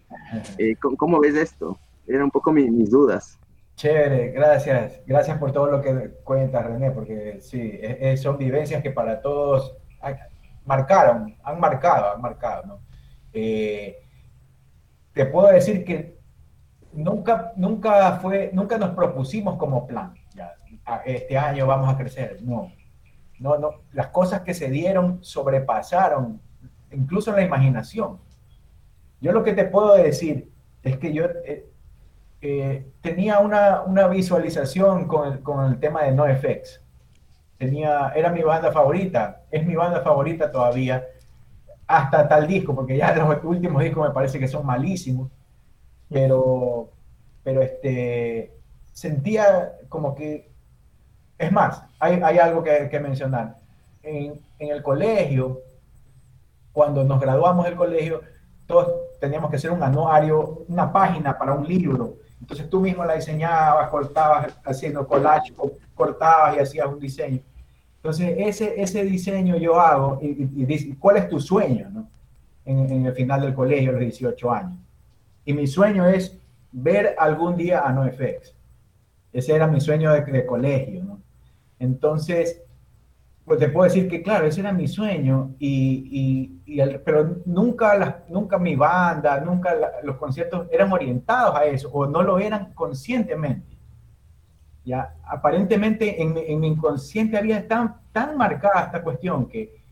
eh, ¿cómo, ves esto? Eran un poco mis dudas. Chévere, gracias, gracias por todo lo que cuentas, René, porque sí, son vivencias que para todos marcaron, han marcado, han marcado, ¿no? Eh, te puedo decir que nunca, nunca, fue, nunca nos propusimos como plan, este año vamos a crecer, no. No, no, las cosas que se dieron sobrepasaron incluso la imaginación. Yo lo que te puedo decir es que yo eh, eh, tenía una, una, visualización con el, con el tema de NoFX. Tenía, era mi banda favorita, es mi banda favorita todavía, hasta tal disco, porque ya *laughs* los últimos discos me parece que son malísimos pero, pero este, sentía como que, es más, hay, hay algo que, que mencionar. En, en, el colegio, cuando nos graduamos del colegio, todos teníamos que hacer un anuario, una página para un libro. Entonces tú mismo la diseñabas, cortabas haciendo collage, cortabas y hacías un diseño. Entonces ese, ese diseño yo hago y, y, ¿cuál es tu sueño no? en, en, el final del colegio a los 18 años? Y mi sueño es ver algún día a NoFX. Ese era mi sueño de, colegio, ¿no? Entonces, pues te puedo decir que, claro, ese era mi sueño, y, pero nunca, nunca mi banda, nunca los conciertos eran orientados a eso, o no lo eran conscientemente. Ya, aparentemente en, en mi inconsciente había tan, tan marcada esta cuestión que,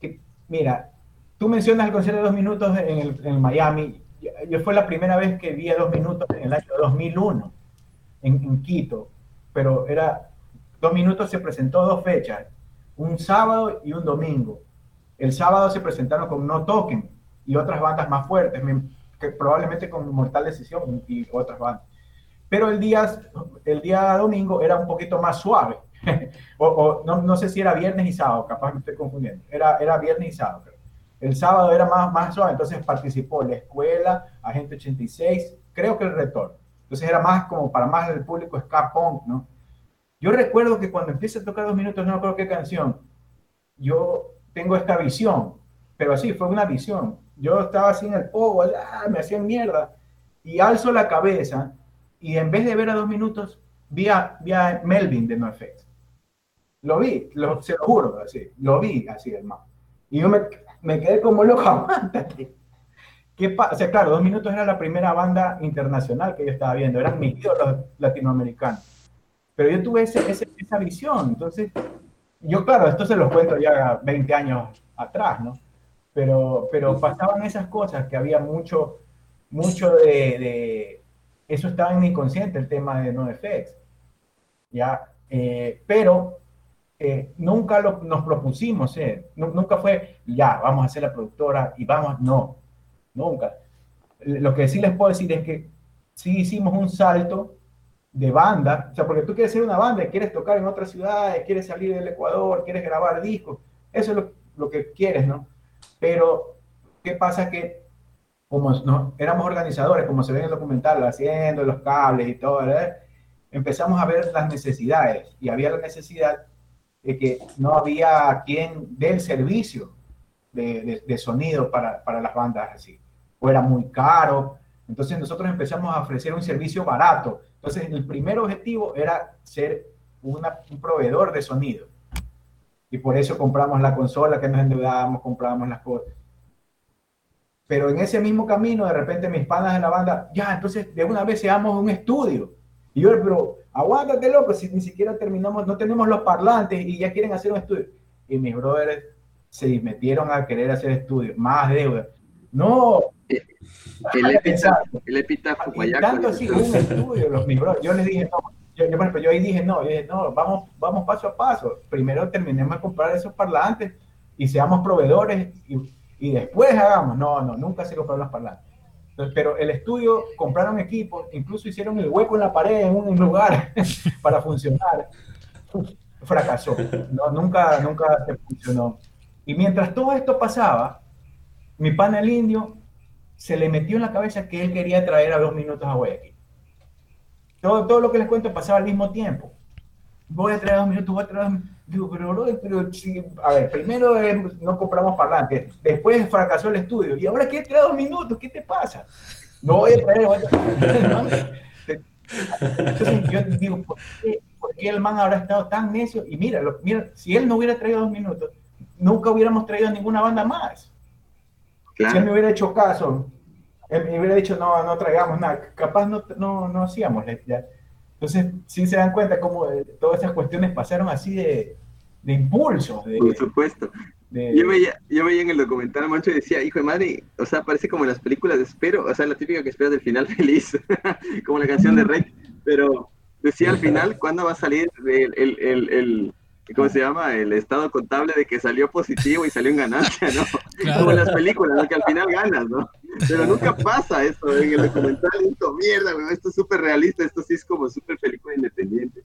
que, mira, tú mencionas el concierto de dos minutos en, el, en Miami, yo fue la primera vez que vi a dos minutos en el año 2001 en, Quito, pero era dos minutos se presentó dos fechas, un sábado y un domingo. El sábado se presentaron con No Token y otras bandas más fuertes, probablemente con Mortal Decisión y otras bandas. Pero el día, el día domingo era un poquito más suave. *laughs* o, no, no, sé si era viernes y sábado, capaz me estoy confundiendo. Era, era viernes y sábado. El sábado era más, más suave, entonces participó la escuela, Agente 86, creo que el retorno. Entonces era más como para más del público ska ¿no? Yo recuerdo que cuando empieza a tocar dos minutos, no creo qué canción, yo tengo esta visión, pero así, fue una visión. Yo estaba así en el pogo, ¡ah! me hacían mierda, y alzo la cabeza, y en vez de ver a dos minutos, vi a, Melvin de NoFX. Lo vi, lo, se lo juro, así, lo vi así, hermano. Y yo me, me quedé como loco, *laughs* aguántate. ¿qué o sea, claro, Dos Minutos era la primera banda internacional que yo estaba viendo, eran mis ídolos latinoamericanos. Pero yo tuve ese, esa visión, entonces, yo claro, esto se lo cuento ya 20 años atrás, ¿no? Pero, pero pasaban esas cosas, que había mucho, mucho de, de eso estaba en mi inconsciente, el tema de NoFX. ¿ya? Eh, pero nunca lo, nos propusimos, eh, nunca fue, ya, vamos a ser la productora y vamos, no, nunca. Lo que sí les puedo decir es que sí hicimos un salto de banda, o sea, porque tú quieres ser una banda, quieres tocar en otras ciudades, quieres salir del Ecuador, quieres grabar discos, eso es lo, que quieres, ¿no? Pero, ¿qué pasa? Que como no, éramos organizadores, como se ve en el documental, haciendo los cables y todo, empezamos a ver las necesidades y había la necesidad de que no había quien dé el servicio de, de, sonido para, para, las bandas así, o era muy caro. Entonces nosotros empezamos a ofrecer un servicio barato. Entonces el primer objetivo era ser un proveedor de sonido. Y por eso compramos la consola que nos endeudábamos, compramos las cosas. Pero en ese mismo camino, de repente mis panas de la banda, ya, entonces de una vez seamos un estudio y yo, pero aguántate, loco, si ni siquiera terminamos, no tenemos los parlantes y ya quieren hacer un estudio. Y mis brothers se metieron a querer hacer estudios, más deuda. No. El, epitafo, el epitafo Tanto así, un estudio, los mis brothers. Yo les dije, no, yo, yo, por ejemplo, yo ahí dije, no, no, vamos, vamos paso a paso. Primero terminemos de comprar esos parlantes y seamos proveedores y, y después hagamos. No, no, nunca se compraron los parlantes pero el estudio compraron equipos, incluso hicieron el hueco en la pared en un lugar *laughs* para funcionar. Fracasó. No, nunca, nunca se funcionó. Y mientras todo esto pasaba, mi pana el indio se le metió en la cabeza que él quería traer a dos minutos a Guayaquil. Todo, todo lo que les cuento pasaba al mismo tiempo. Voy a traer a dos minutos, voy a traer a dos minutos Digo, pero, pero a ver, primero no compramos parlantes, después fracasó el estudio, y ahora quiere traer dos minutos, ¿qué te pasa? No voy a traer, Entonces yo digo, ¿por qué, el man habrá estado tan necio? Y mira, mira, si él no hubiera traído dos minutos, nunca hubiéramos traído ninguna banda más. Si él me hubiera hecho caso, él me hubiera dicho, no, no traigamos nada, capaz no, no, no hacíamos. Ya. Entonces, sí se dan cuenta cómo eh, todas esas cuestiones pasaron así de, de impulso. Por supuesto. yo, veía, yo veía en el documental Mancho y decía, hijo de madre, o sea, parece como en las películas de espero, o sea, la típica que esperas del final *laughs* feliz, como la canción de Rey, pero decía al final, *laughs* ¿cuándo va a salir el, el, el, el ¿cómo se llama? El estado contable de que salió positivo y salió en ganancia, ¿no? *laughs* Como en las películas, ¿no? Que al final ganas, ¿no? Pero nunca pasa eso en el documental, esto, mierda, esto es súper realista, esto sí es como súper película independiente.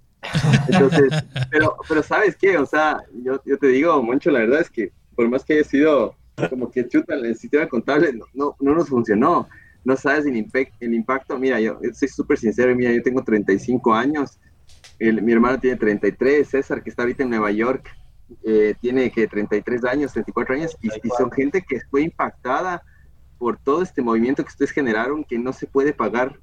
Entonces, *laughs* pero, pero ¿sabes qué? O sea, yo, yo te digo, Moncho, la verdad es que por más que haya sido como que chuta el sistema contable, no, no, no nos funcionó. No sabes el, el impacto. Mira, yo soy súper sincero, mira, yo tengo 35 años mi hermano tiene 33, César, que está ahorita en Nueva York, eh, tiene que 33 años, 34 años, y, son gente que fue impactada por todo este movimiento que ustedes generaron, que no se puede pagar,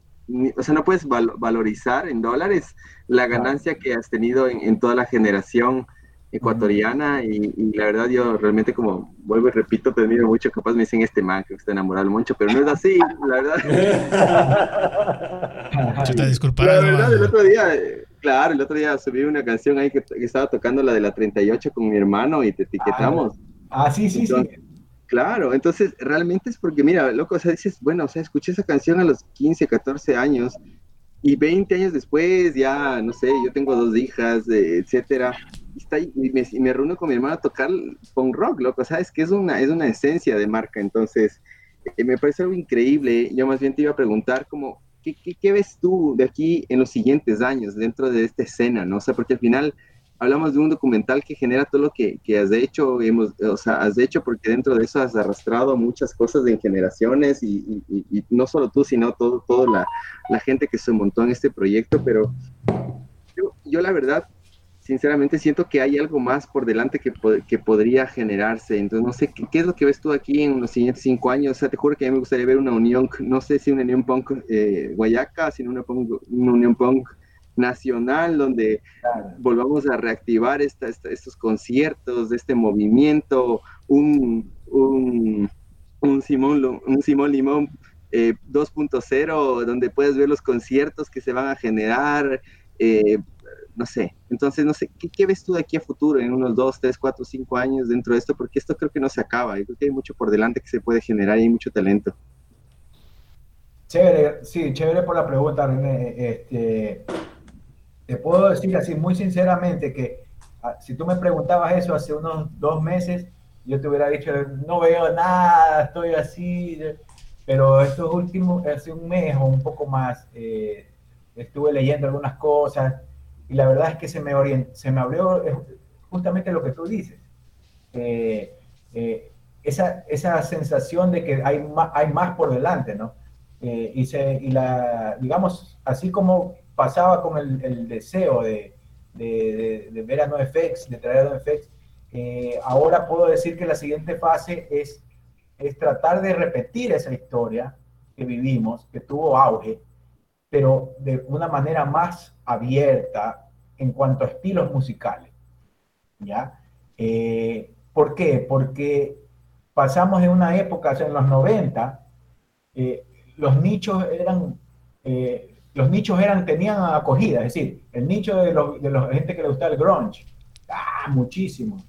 o sea, no puedes valorizar en dólares la ganancia que has tenido en, toda la generación ecuatoriana y, la verdad yo realmente como vuelvo y repito te admiro mucho capaz me dicen este man que está enamorado mucho pero no es así la verdad. *laughs* *laughs* Chuta, la verdad el otro día Claro, el otro día subí una canción ahí que, estaba tocando la de la 38 con mi hermano y te etiquetamos. Ah, ah sí, sí, sí. Claro, entonces realmente es porque, mira, loco, o sea, dices, bueno, o sea, escuché esa canción a los 15, 14 años y 20 años después ya, no sé, yo tengo dos hijas, etcétera, y, está y, me, me, reúno con mi hermano a tocar punk rock, loco, o sea, es que es una, es una esencia de marca, entonces eh, me parece algo increíble. Yo más bien te iba a preguntar como, ¿qué, ves tú de aquí en los siguientes años dentro de esta escena? ¿no? O sea, porque al final hablamos de un documental que genera todo lo que, que has hecho, hemos, o sea, has hecho porque dentro de eso has arrastrado muchas cosas en generaciones y, no solo tú, sino todo, toda la, la, gente que se montó en este proyecto, pero yo, yo la verdad sinceramente siento que hay algo más por delante que, que podría generarse. Entonces, no sé, ¿qué, es lo que ves tú aquí en los siguientes cinco años? O sea, te juro que a mí me gustaría ver una unión, no sé si una unión punk eh, guayaca, sino una, una unión punk nacional donde volvamos a reactivar estos conciertos, este movimiento, un, un Simón, un Simón Limón 2.0, eh, donde puedes ver los conciertos que se van a generar, eh, no sé. Entonces, no sé, ¿qué, ves tú de aquí a futuro, en unos 2, 3, 4, 5 años dentro de esto? Porque esto creo que no se acaba, yo creo que hay mucho por delante que se puede generar y hay mucho talento. Chévere, sí, chévere por la pregunta, René. Este, te puedo decir así muy sinceramente que ah, si tú me preguntabas eso hace unos dos meses, yo te hubiera dicho, no veo nada, estoy así, pero estos últimos, hace un mes o un poco más, eh, estuve leyendo algunas cosas y la verdad es que se me, se me abrió justamente lo que tú dices. Eh, eh, esa, esa sensación de que hay más, hay más por delante, ¿no? y, se, y la, digamos, así como pasaba con el, el deseo de, de, de, ver a NoFX, de traer a NoFX, eh, ahora puedo decir que la siguiente fase es, es tratar de repetir esa historia que vivimos, que tuvo auge, pero de una manera más abierta en cuanto a estilos musicales. ¿Ya? Eh, ¿Por qué? Porque pasamos de una época, o sea, en los 90, eh, los nichos eran los nichos eran, tenían acogida, es decir, el nicho de, los, de la gente que le gustaba el grunge, ah, muchísimo.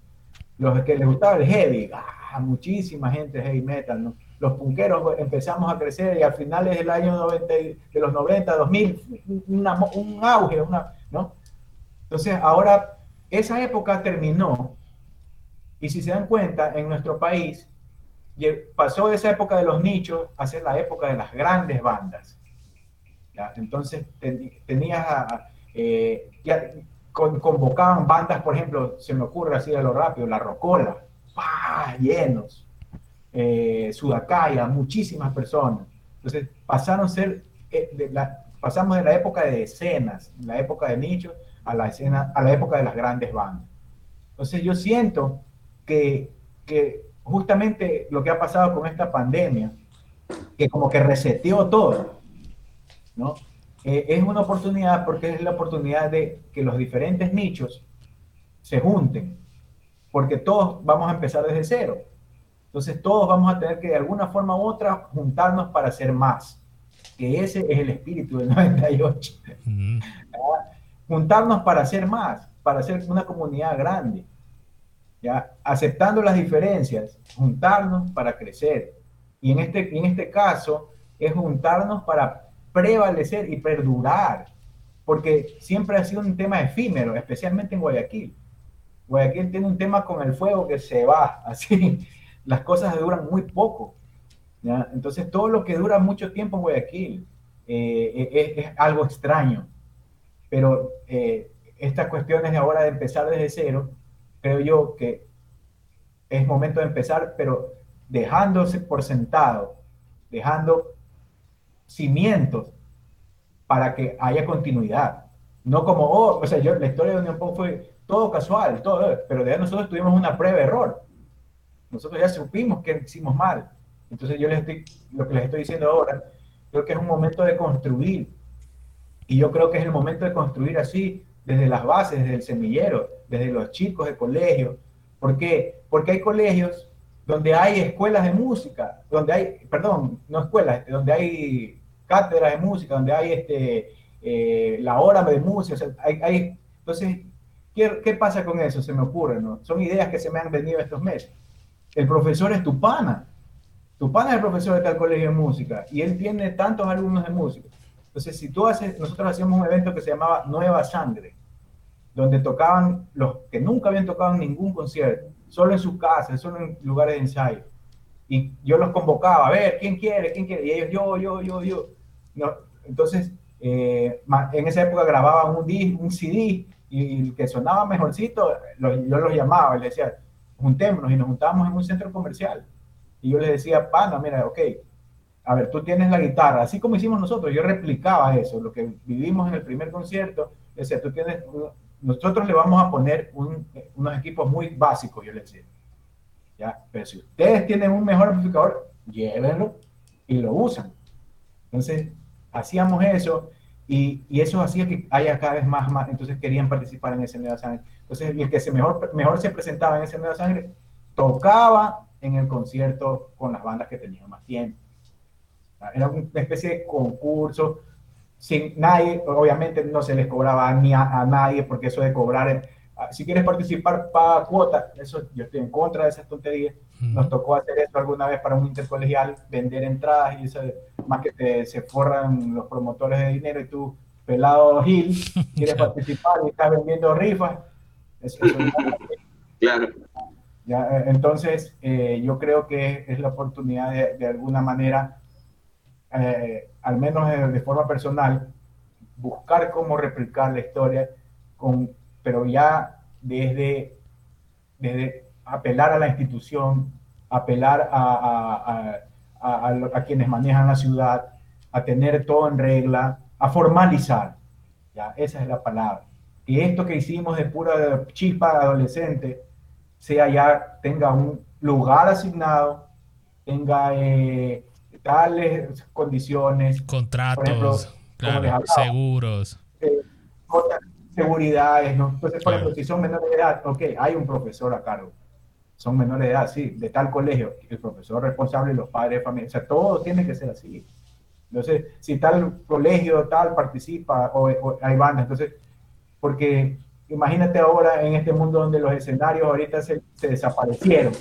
Los que les gustaba el heavy, ah, muchísima gente heavy metal, ¿no? Los punqueros empezamos a crecer y al finales del año 90, de los 90, 2000, un auge, una, ¿no? Entonces, ahora, esa época terminó y si se dan cuenta, en nuestro país pasó esa época de los nichos a ser la época de las grandes bandas. Entonces tenías, eh, ya convocaban bandas, por ejemplo, se me ocurre así de lo rápido, La Rocola, llenos, eh, Sudacaya, muchísimas personas. Entonces pasaron a ser, eh, de la, pasamos de la época de escenas, la época de nichos, a la, escena, a la época de las grandes bandas. Entonces yo siento que, que justamente lo que ha pasado con esta pandemia, que como que reseteó todo, ¿no? Eh, es una oportunidad porque es la oportunidad de que los diferentes nichos se junten, porque todos vamos a empezar desde cero. Entonces todos vamos a tener que de alguna forma u otra juntarnos para hacer más, que ese es el espíritu del *laughs* 98. ¿Ah? Juntarnos para hacer más, para hacer una comunidad grande. ¿ya? Aceptando las diferencias, juntarnos para crecer. Y en este, en este caso es juntarnos para prevalecer y perdurar, porque siempre ha sido un tema efímero, especialmente en Guayaquil. Guayaquil tiene un tema con el fuego que se va, *laughs* así, las cosas duran muy poco. ¿ya? Entonces, todo lo que dura mucho tiempo en Guayaquil eh, es, algo extraño, pero eh, estas cuestiones de ahora de empezar desde cero, creo yo que es momento de empezar, pero dejándose por sentado, dejando cimientos para que haya continuidad. No como, oh, o sea, yo, la historia de Unión Pop fue todo casual, todo, pero ya nosotros tuvimos una prueba error. Nosotros ya supimos que hicimos mal. Entonces yo les estoy, lo que les estoy diciendo ahora, creo que es un momento de construir. Y yo creo que es el momento de construir así, desde las bases, desde el semillero, desde los chicos de colegio. ¿Por qué? Porque hay colegios donde hay escuelas de música, donde hay, perdón, no escuelas, donde hay cátedras de música, donde hay este, eh, la hora de música. hay, entonces, ¿qué, ¿qué, pasa con eso? Se me ocurre, ¿no? Son ideas que se me han venido estos meses. El profesor es tu pana. Tu pana es el profesor de tal colegio de música y él tiene tantos alumnos de música. Entonces, si tú haces, nosotros hacíamos un evento que se llamaba Nueva Sangre, donde tocaban los que nunca habían tocado en ningún concierto, solo en sus casas, solo en lugares de ensayo. Y yo los convocaba, a ver, ¿quién quiere? ¿Quién quiere? Y ellos, yo, yo, yo, yo. No, entonces, eh, en esa época grababan un, un CD y el que sonaba mejorcito, yo los llamaba y les decía, juntémonos y nos juntábamos en un centro comercial. Y yo les decía, pana, mira, ok, a ver, tú tienes la guitarra, así como hicimos nosotros, yo replicaba eso, lo que vivimos en el primer concierto, decía, tú tienes, nosotros le vamos a poner unos equipos muy básicos, yo les decía. ¿ya? Pero si ustedes tienen un mejor amplificador, llévenlo y lo usan. Entonces, hacíamos eso y, y, eso hacía que haya cada vez más, más, entonces querían participar en ese Nueva Sangre. Entonces, el que se mejor, mejor se presentaba en ese Nueva Sangre tocaba en el concierto con las bandas que tenían más tiempo. Era una especie de concurso, sin nadie, obviamente no se les cobraba ni a, nadie, porque eso de cobrar, ah, si quieres participar, paga cuota, eso yo estoy en contra de esas tonterías. Nos tocó hacer eso alguna vez para un intercolegial, vender entradas y eso, más que se forran los promotores de dinero y tú, pelado Gil, *laughs* quieres participar y estás vendiendo rifas. Eso, *laughs* claro. Ya, eh, entonces, eh, yo creo que es la oportunidad de, de alguna manera, eh, al menos de, forma personal, buscar cómo replicar la historia, con, pero ya desde, desde apelar a la institución, apelar a, a, a, quienes manejan la ciudad, a tener todo en regla, a formalizar. Ya, esa es la palabra. Y esto que hicimos de pura chispa adolescente, sea ya, tenga un lugar asignado, tenga eh, tales condiciones. Contratos, seguros. Eh, seguridades, ¿no? Entonces, por ejemplo, si son menores de edad, ok, hay un profesor a cargo. Son menores de edad, sí, de tal colegio, el profesor responsable, los padres de familia, o sea, todo tiene que ser así. Entonces, si tal colegio tal participa o, hay banda, entonces, porque imagínate ahora en este mundo donde los escenarios ahorita se, desaparecieron.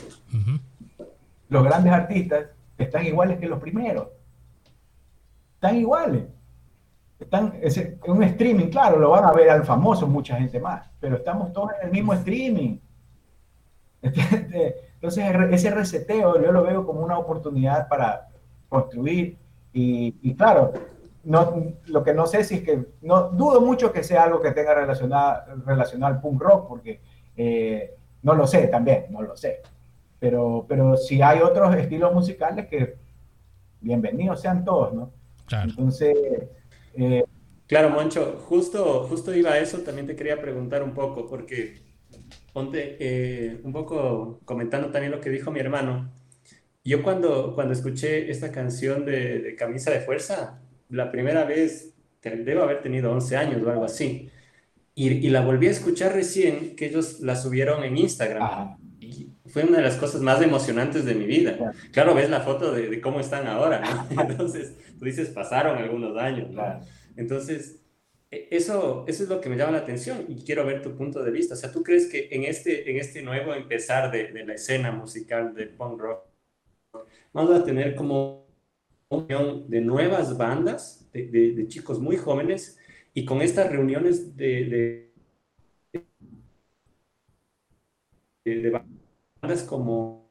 Los grandes artistas están iguales que los primeros. Están iguales. Están en un streaming, claro, lo van a ver al famoso mucha gente más, pero estamos todos en el mismo streaming. Entonces, ese reseteo yo lo veo como una oportunidad para construir y, claro, no, lo que no sé si es que, no dudo mucho que sea algo que tenga relacionado, relacionado al punk rock, porque eh, no lo sé también, no lo sé. Pero, pero si hay otros estilos musicales que bienvenidos sean todos, ¿no? Claro. Entonces... Eh, claro, Moncho, justo, justo iba a eso, también te quería preguntar un poco, porque ponte eh, un poco comentando también lo que dijo mi hermano. Yo cuando, cuando escuché esta canción de, Camisa de Fuerza, la primera vez, debo haber tenido 11 años o algo así, y, y la volví a escuchar recién, que ellos la subieron en Instagram fue una de las cosas más emocionantes de mi vida. Claro, ves la foto de, cómo están ahora, ¿no? *laughs* Entonces, tú dices, pasaron algunos años, ¿no? Entonces, e, eso, eso es lo que me llama la atención y quiero ver tu punto de vista. O sea, ¿tú crees que en este, en este nuevo empezar de, de la escena musical de punk rock, vamos a tener como unión de nuevas bandas, de, de, chicos muy jóvenes, y con estas reuniones de, de, como,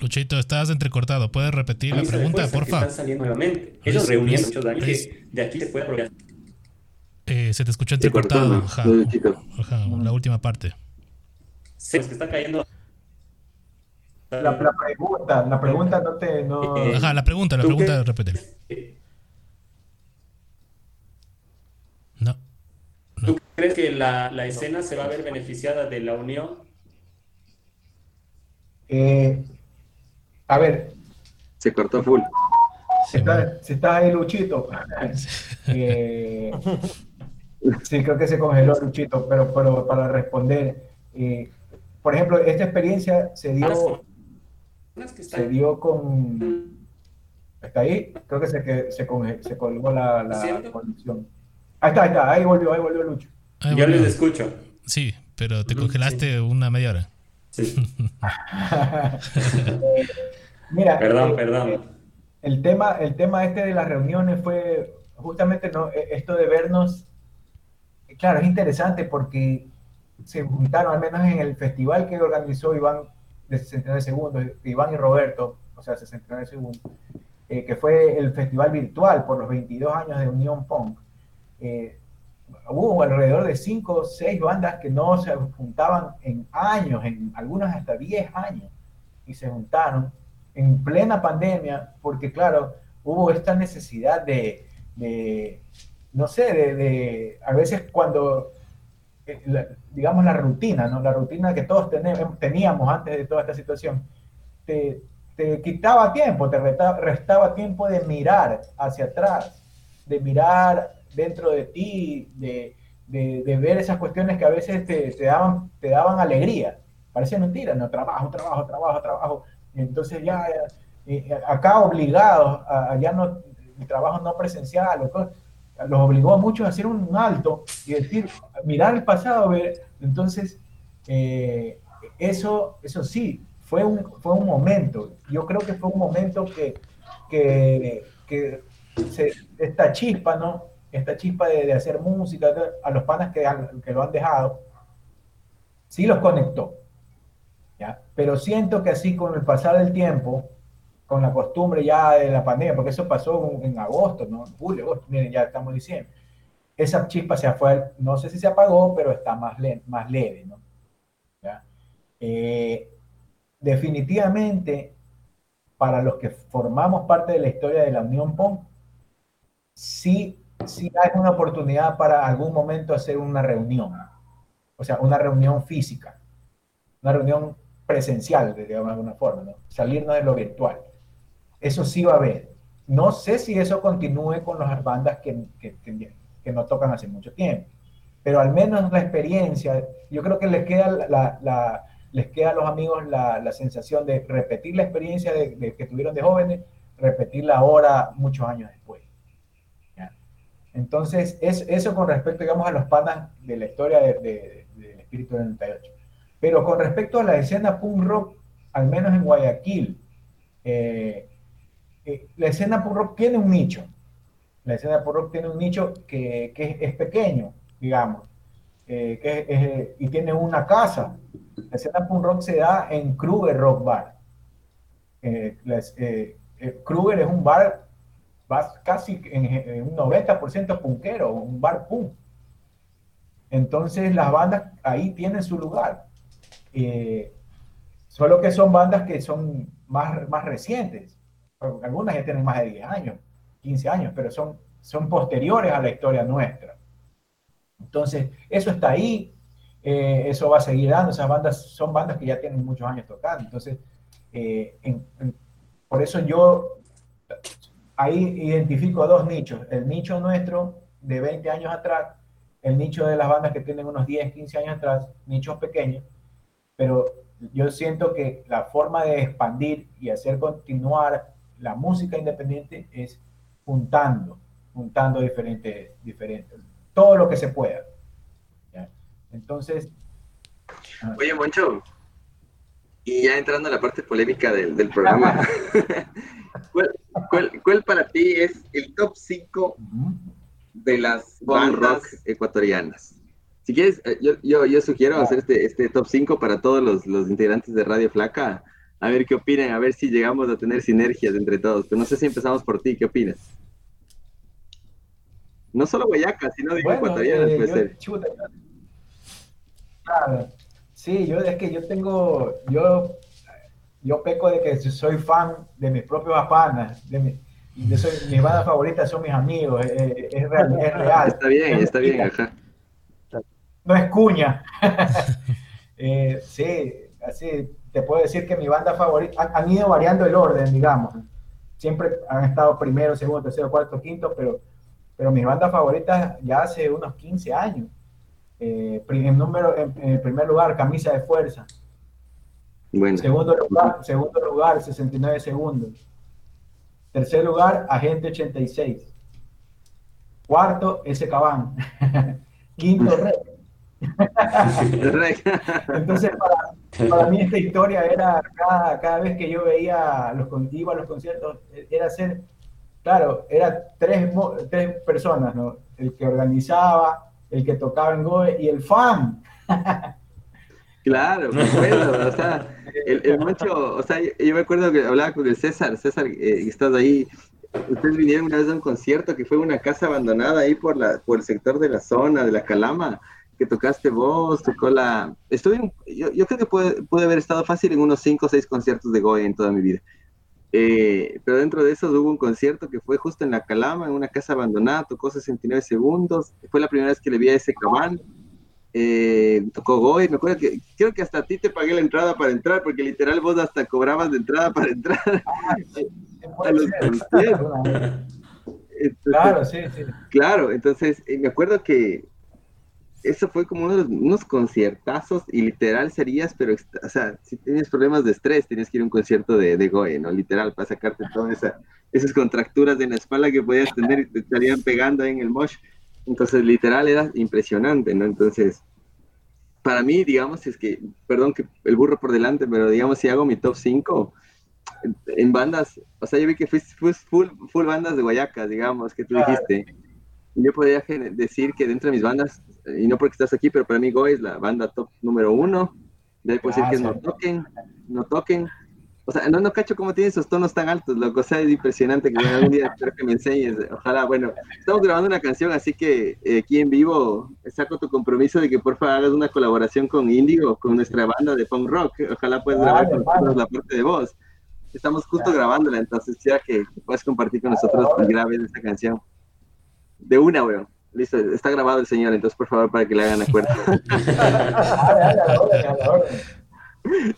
Luchito, estás entrecortado. ¿Puedes repetir la pregunta, por favor? Ellos reunieron muchos que de aquí se puede eh, se te escuchó entrecortado. Ajá, ajá, la última parte. Sí, es que está cayendo. La, la, pregunta, la pregunta no te. No... Eh, ajá, la pregunta, la pregunta, repetir. No. ¿Tú crees que la, la, escena se va a ver beneficiada de la unión? Eh, a ver. Se cortó full. Se está, se está ahí Luchito. *laughs* Eh, sí, creo que se congeló Luchito, pero, pero para responder, eh, por ejemplo, esta experiencia se dio, se dio con... ¿Está ahí? Creo que se, que, se, se colgó la, la conexión. Ahí está, ahí está, ahí volvió, ahí volvió Lucho. Yo les escucho. Sí, pero te congelaste una media hora. Sí. *laughs* *laughs* Mira, perdón, eh, perdón. Eh, el tema, el tema este de las reuniones fue justamente no, eh, esto de vernos. Claro, es interesante porque se juntaron, al menos en el festival que organizó Iván de 69 segundos, Iván y Roberto, o sea, 69 segundos, que fue el festival virtual por los 22 años de Unión Punk eh, hubo alrededor de 5 o 6 bandas que no se juntaban en años, en algunas hasta 10 años, y se juntaron en plena pandemia, porque claro, hubo esta necesidad de, no sé, de, a veces cuando, eh, digamos, la rutina, ¿no? La rutina que todos teníamos antes de toda esta situación, te, te quitaba tiempo, te restaba tiempo de mirar hacia atrás, de mirar dentro de ti, de, de, ver esas cuestiones que a veces te, te, daban, te daban alegría. Parecía mentira, no, trabajo, trabajo, trabajo, trabajo. entonces ya, acá obligados, a, ya no, el trabajo no presencial, los obligó a muchos a hacer un alto y decir, mirar el pasado, ver, entonces, eh, eso, eso sí, fue un, fue un momento, yo creo que fue un momento que, que esta chispa, ¿no? Esta chispa de, hacer música, a los panas que, que lo han dejado, sí los conectó. ¿ya? Pero siento que así con el pasar del tiempo, con la costumbre ya de la pandemia, porque eso pasó en, agosto, ¿no? julio, agosto, miren, ya estamos diciendo. Esa chispa se fue, no sé si se apagó, pero está más, más leve, ¿no? Eh, definitivamente, para los que formamos parte de la historia de la Unión PON, sí, sí hay una oportunidad para algún momento hacer una reunión, o sea, una reunión física, una reunión presencial, de alguna forma, ¿no? salirnos de lo virtual. Eso sí va a haber. No sé si eso continúe con las bandas que, que, no tocan hace mucho tiempo, pero al menos la experiencia, yo creo que les queda les queda a los amigos la, sensación de repetir la experiencia de, que tuvieron de jóvenes, repetirla ahora muchos años después. Entonces, es, eso con respecto, digamos, a los panas de la historia del de, espíritu del 98. Pero con respecto a la escena punk rock, al menos en Guayaquil, eh, eh, la escena punk rock tiene un nicho. La escena punk rock tiene un nicho que, que es, pequeño, digamos, eh, que y tiene una casa. La escena punk rock se da en Kruger Rock Bar. Kruger es un bar casi en, un 90% punkero, un bar punk. Entonces las bandas ahí tienen su lugar. Eh, solo que son bandas que son más, más recientes. Algunas ya tienen más de 10 años, 15 años, pero son, son posteriores a la historia nuestra. Entonces, eso está ahí, eh, eso va a seguir dando. Esas bandas son bandas que ya tienen muchos años tocando. Entonces, eh, por eso yo ahí identifico dos nichos. El nicho nuestro de 20 años atrás, el nicho de las bandas que tienen unos 10, 15 años atrás, nichos pequeños, pero yo siento que la forma de expandir y hacer continuar la música independiente es juntando, juntando diferentes, diferentes, todo lo que se pueda. Entonces... Oye, Moncho, y ya entrando a la parte polémica del, del programa, *laughs* ¿Cuál, para ti es el top 5 de las bandas ecuatorianas? Si quieres, eh, yo, yo, sugiero hacer este, este top 5 para todos los, los, integrantes de Radio Flaca. A ver qué opinan, a ver si llegamos a tener sinergias entre todos. Pero no sé si empezamos por ti, ¿qué opinas? No solo Guayaca, sino de ecuatorianas eh, puede ser. sí, yo es que yo tengo, yo yo peco de que soy fan de mis propios panas, de, mi, de soy, mis bandas favoritas son mis amigos, es, real, es real. Está bien, está bien, ajá. No es cuña. *laughs* eh, sí, así te puedo decir que mi banda favorita, han, ido variando el orden, digamos. Siempre han estado primero, segundo, tercero, cuarto, quinto, pero, pero mis bandas favoritas ya hace unos 15 años. Eh, en, número, en primer lugar, Camisa de Fuerza Segundo, lugar, segundo lugar, 69 segundos. Tercer lugar, Agente 86. Cuarto, ese Cabán. *laughs* Quinto, Rey. *laughs* Entonces, para, mí esta historia era, cada, cada vez que yo veía los, iba a los conciertos, era ser, claro, era tres, tres personas, ¿no? El que organizaba, el que tocaba en Goe y el fan. *laughs* Claro, bueno, o sea, el, el o sea, yo me acuerdo que hablaba con el César, César, eh, estás ahí, ustedes vinieron una vez a un concierto que fue una casa abandonada ahí por, la, por el sector de la zona, de la Calama, que tocaste vos, tocó la... Estuve, yo, yo creo que pude, pude, haber estado fácil en unos 5 o 6 conciertos de Goya en toda mi vida. Eh, pero dentro de eso hubo un concierto que fue justo en la Calama, en una casa abandonada, tocó 69 segundos, fue la primera vez que le vi a ese cabán, eh, tocó Goy, me acuerdo que creo que hasta a ti te pagué la entrada para entrar, porque literal vos hasta cobrabas de entrada para entrar *laughs* claro, sí, sí. Claro, entonces eh, me acuerdo que eso fue como unos, conciertazos y literal serías, pero, o sea, si tienes problemas de estrés, tienes que ir a un concierto de, de Goe, ¿no? Literal, para sacarte todas esa, esas contracturas en la espalda que podías tener y te estarían pegando ahí en el mosh. Entonces, literal, era impresionante, ¿no? Entonces, para mí, digamos, es que, perdón que el burro por delante, pero digamos, si hago mi top 5 en bandas, o sea, yo vi que fuiste full, full bandas de Guayacas, digamos, que tú dijiste. Yo podría decir que dentro de mis bandas, y no porque estás aquí, pero para mí Goy es la banda top número uno. De ahí puedo decir que no toquen, no toquen. O sea, no, no cacho cómo tiene esos tonos tan altos, loco. O sea, es impresionante que algún día *laughs* espero que me enseñes. Ojalá, bueno, estamos grabando una canción, así que eh, aquí en vivo saco tu compromiso de que por favor hagas una colaboración con Indigo, con nuestra banda de punk rock. Ojalá puedas grabar con nosotros la parte de voz. Estamos justo grabándola, entonces ya que puedes compartir con nosotros y grabes esta canción. De una, weón. Listo, está grabado el señor, entonces por favor para que le hagan acuerdo. *laughs*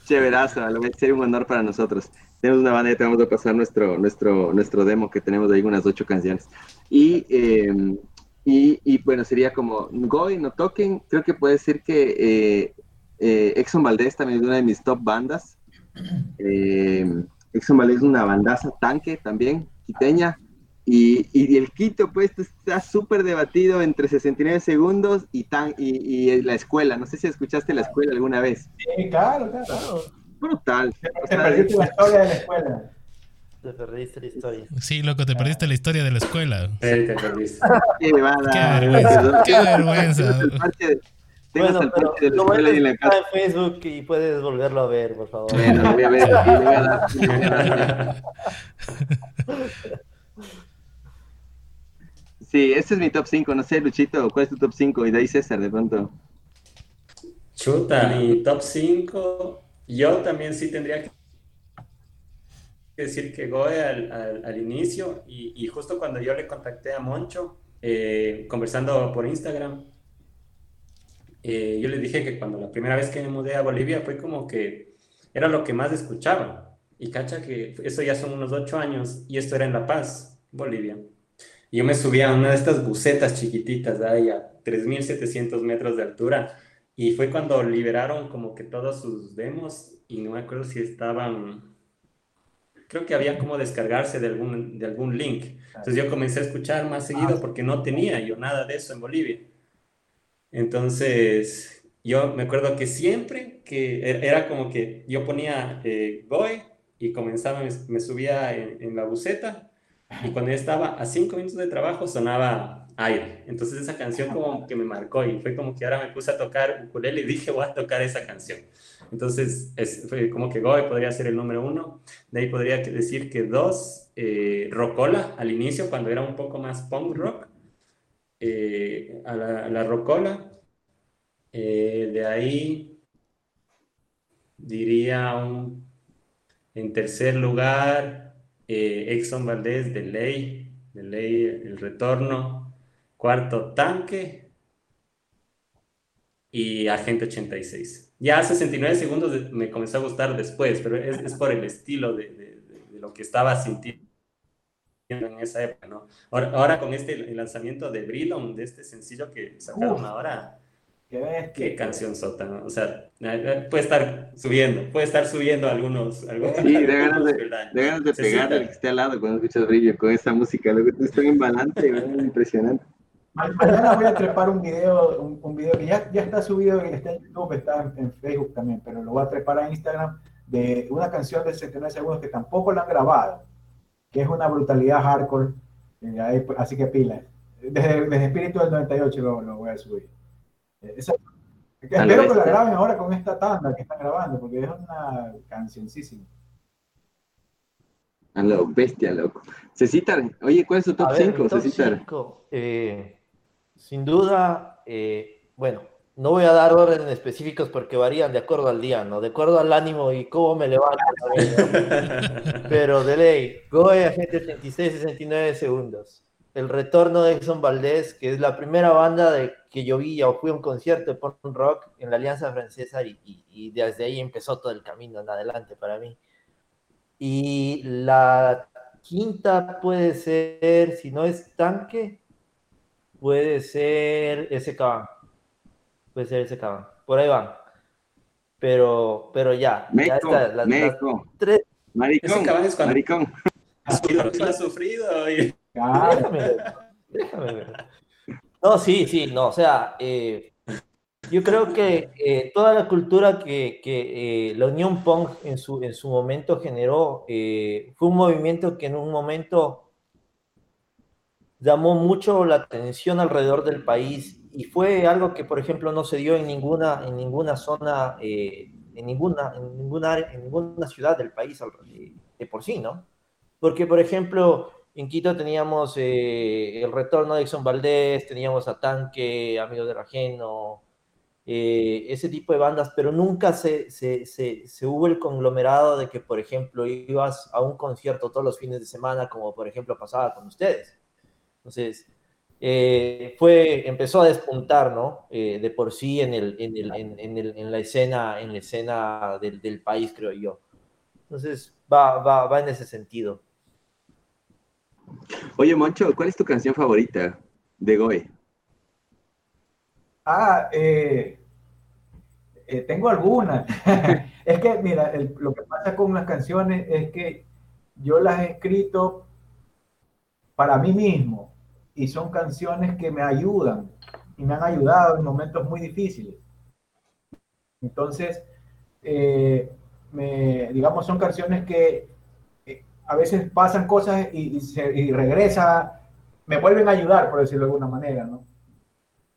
Chéverazo, sería un honor para nosotros. Tenemos una banda y te vamos a pasar nuestro, nuestro, nuestro demo que tenemos ahí unas ocho canciones. Y, em, y, y, bueno, sería como Goy, No Toquen. Creo que puede ser que eh, eh, Exxon Valdez también es una de mis top bandas. Eh, Exxon Valdez es una bandaza tanque también, quiteña. Y, y, el quinto puesto está súper debatido entre 69 segundos y, tan, y, y, la escuela. No sé si escuchaste la escuela alguna vez. Sí, claro, claro. Brutal. Te, perdiste la historia de la escuela. Te perdiste la historia. Sí, loco, te perdiste la historia de la escuela. Sí, te perdiste. Qué, vergüenza. Qué vergüenza. Bueno, pero de la escuela y en la casa. en Facebook y puedes volverlo a ver, por favor. Bueno, lo voy a ver. Voy a dar, *laughs* lo voy a dar. Sí, este es mi top 5. No sé, Luchito, ¿cuál es tu top 5? Y de ahí César, de pronto. Chuta, mi top 5. Yo también sí tendría que decir que Goe al, al, inicio. Y, y, justo cuando yo le contacté a Moncho, eh, conversando por Instagram, eh, yo le dije que cuando la primera vez que me mudé a Bolivia fue como que era lo que más escuchaba. Y cacha que eso ya son unos 8 años y esto era en La Paz, Bolivia. Y yo me subía a una de estas bucetas chiquititas, ahí a 3.700 metros de altura. Y fue cuando liberaron como que todos sus demos y no me acuerdo si estaban, creo que había como descargarse de algún, de algún link. Entonces yo comencé a escuchar más seguido porque no tenía yo nada de eso en Bolivia. Entonces yo me acuerdo que siempre que e-, era como que yo ponía eh, Goy y comenzaba, me, subía en, en la buceta y cuando ya estaba a cinco minutos de trabajo sonaba aire. Entonces esa canción como que me marcó y fue como que ahora me puse a tocar ukulele y dije voy a tocar esa canción. Entonces es, fue como que Goy podría ser el número uno. De ahí podría decir que dos, eh, Rocola al inicio cuando era un poco más punk rock. Eh, a, la, la, Rocola. Eh, de ahí diría un, en tercer lugar eh, Exxon Valdez de ley, de ley el retorno, cuarto tanque y agente 86. Ya 69 segundos me comenzó a gustar después, pero es, por el estilo de, lo que estaba sintiendo en esa época, ¿no? Ahora, con este lanzamiento de Brilon, de este sencillo que sacaron ahora, Qué, canción sota, ¿no? O sea, puede estar subiendo, puede estar subiendo algunos. algunos sí, de ganas de, de, ganas de pegar al que esté al lado cuando escuchas brillo con esa música. Lo que tú estás en balance, impresionante. Mañana voy a trepar un video, un, un video que ya, ya, está subido, está en YouTube, está en, Facebook también, pero lo voy a trepar a Instagram de una canción de 79 segundos que tampoco la han grabado, que es una brutalidad hardcore. Eh, así que pila. Desde, desde Espíritu del 98 lo, lo voy a subir. Esa, espero que la graben ahora con esta tanda que están grabando, porque es una cancioncísima. A lo bestia, loco. Cecitar, oye, ¿cuál es tu top 5, Cecitar? Eh, sin duda, eh, bueno, no voy a dar órdenes específicos porque varían de acuerdo al día, ¿no? De acuerdo al ánimo y cómo me levanto. *laughs* Pero de ley, Goe a gente 36, 69 segundos el retorno de Exxon Valdez, que es la primera banda de que yo vi o fui a un concierto de punk rock en la Alianza Francesa y, desde ahí empezó todo el camino en adelante para mí. Y la quinta puede ser, si no es tanque, puede ser SK. Puede ser ese cabrón. Por ahí van. Pero, pero ya. Meco, ya está. Las, meco. las tres. Maricón, Ese cabrón es cuando- maricón. *laughs* Lo ha sufrido y Claro. Déjame ver, déjame ver. No, sí, sí, no, o sea, eh, yo creo que eh, toda la cultura que, que, eh, la Unión Punk en su, en su momento generó eh, fue un movimiento que en un momento llamó mucho la atención alrededor del país y fue algo que, por ejemplo, no se dio en ninguna, en ninguna zona, eh, en, ninguna, en, ninguna, área- en ninguna ciudad del país de por sí, ¿no? Porque, por ejemplo, en Quito teníamos eh, el retorno de Exxon Valdés, teníamos a Tanque, Amigos del Ajeno, eh, ese tipo de bandas, pero nunca se, se, se, se hubo el conglomerado de que, por ejemplo, ibas a un concierto todos los fines de semana, como por ejemplo pasaba con ustedes. Entonces, eh, fue, empezó a despuntar, ¿no? Eh, de por sí en, el, en, el, en, el, en la escena, en la escena del, del país, creo yo. Entonces, va, va, va en ese sentido. Oye, Moncho, ¿cuál es tu canción favorita de Goe? Ah, eh, eh, tengo algunas. *laughs* es que, mira, lo que pasa con las canciones es que yo las he escrito para mí mismo y son canciones que me ayudan y me han ayudado en momentos muy difíciles. Entonces, eh, me, digamos, son canciones que a veces pasan cosas y, y, se, y regresa, me vuelven a ayudar, por decirlo de alguna manera, ¿no?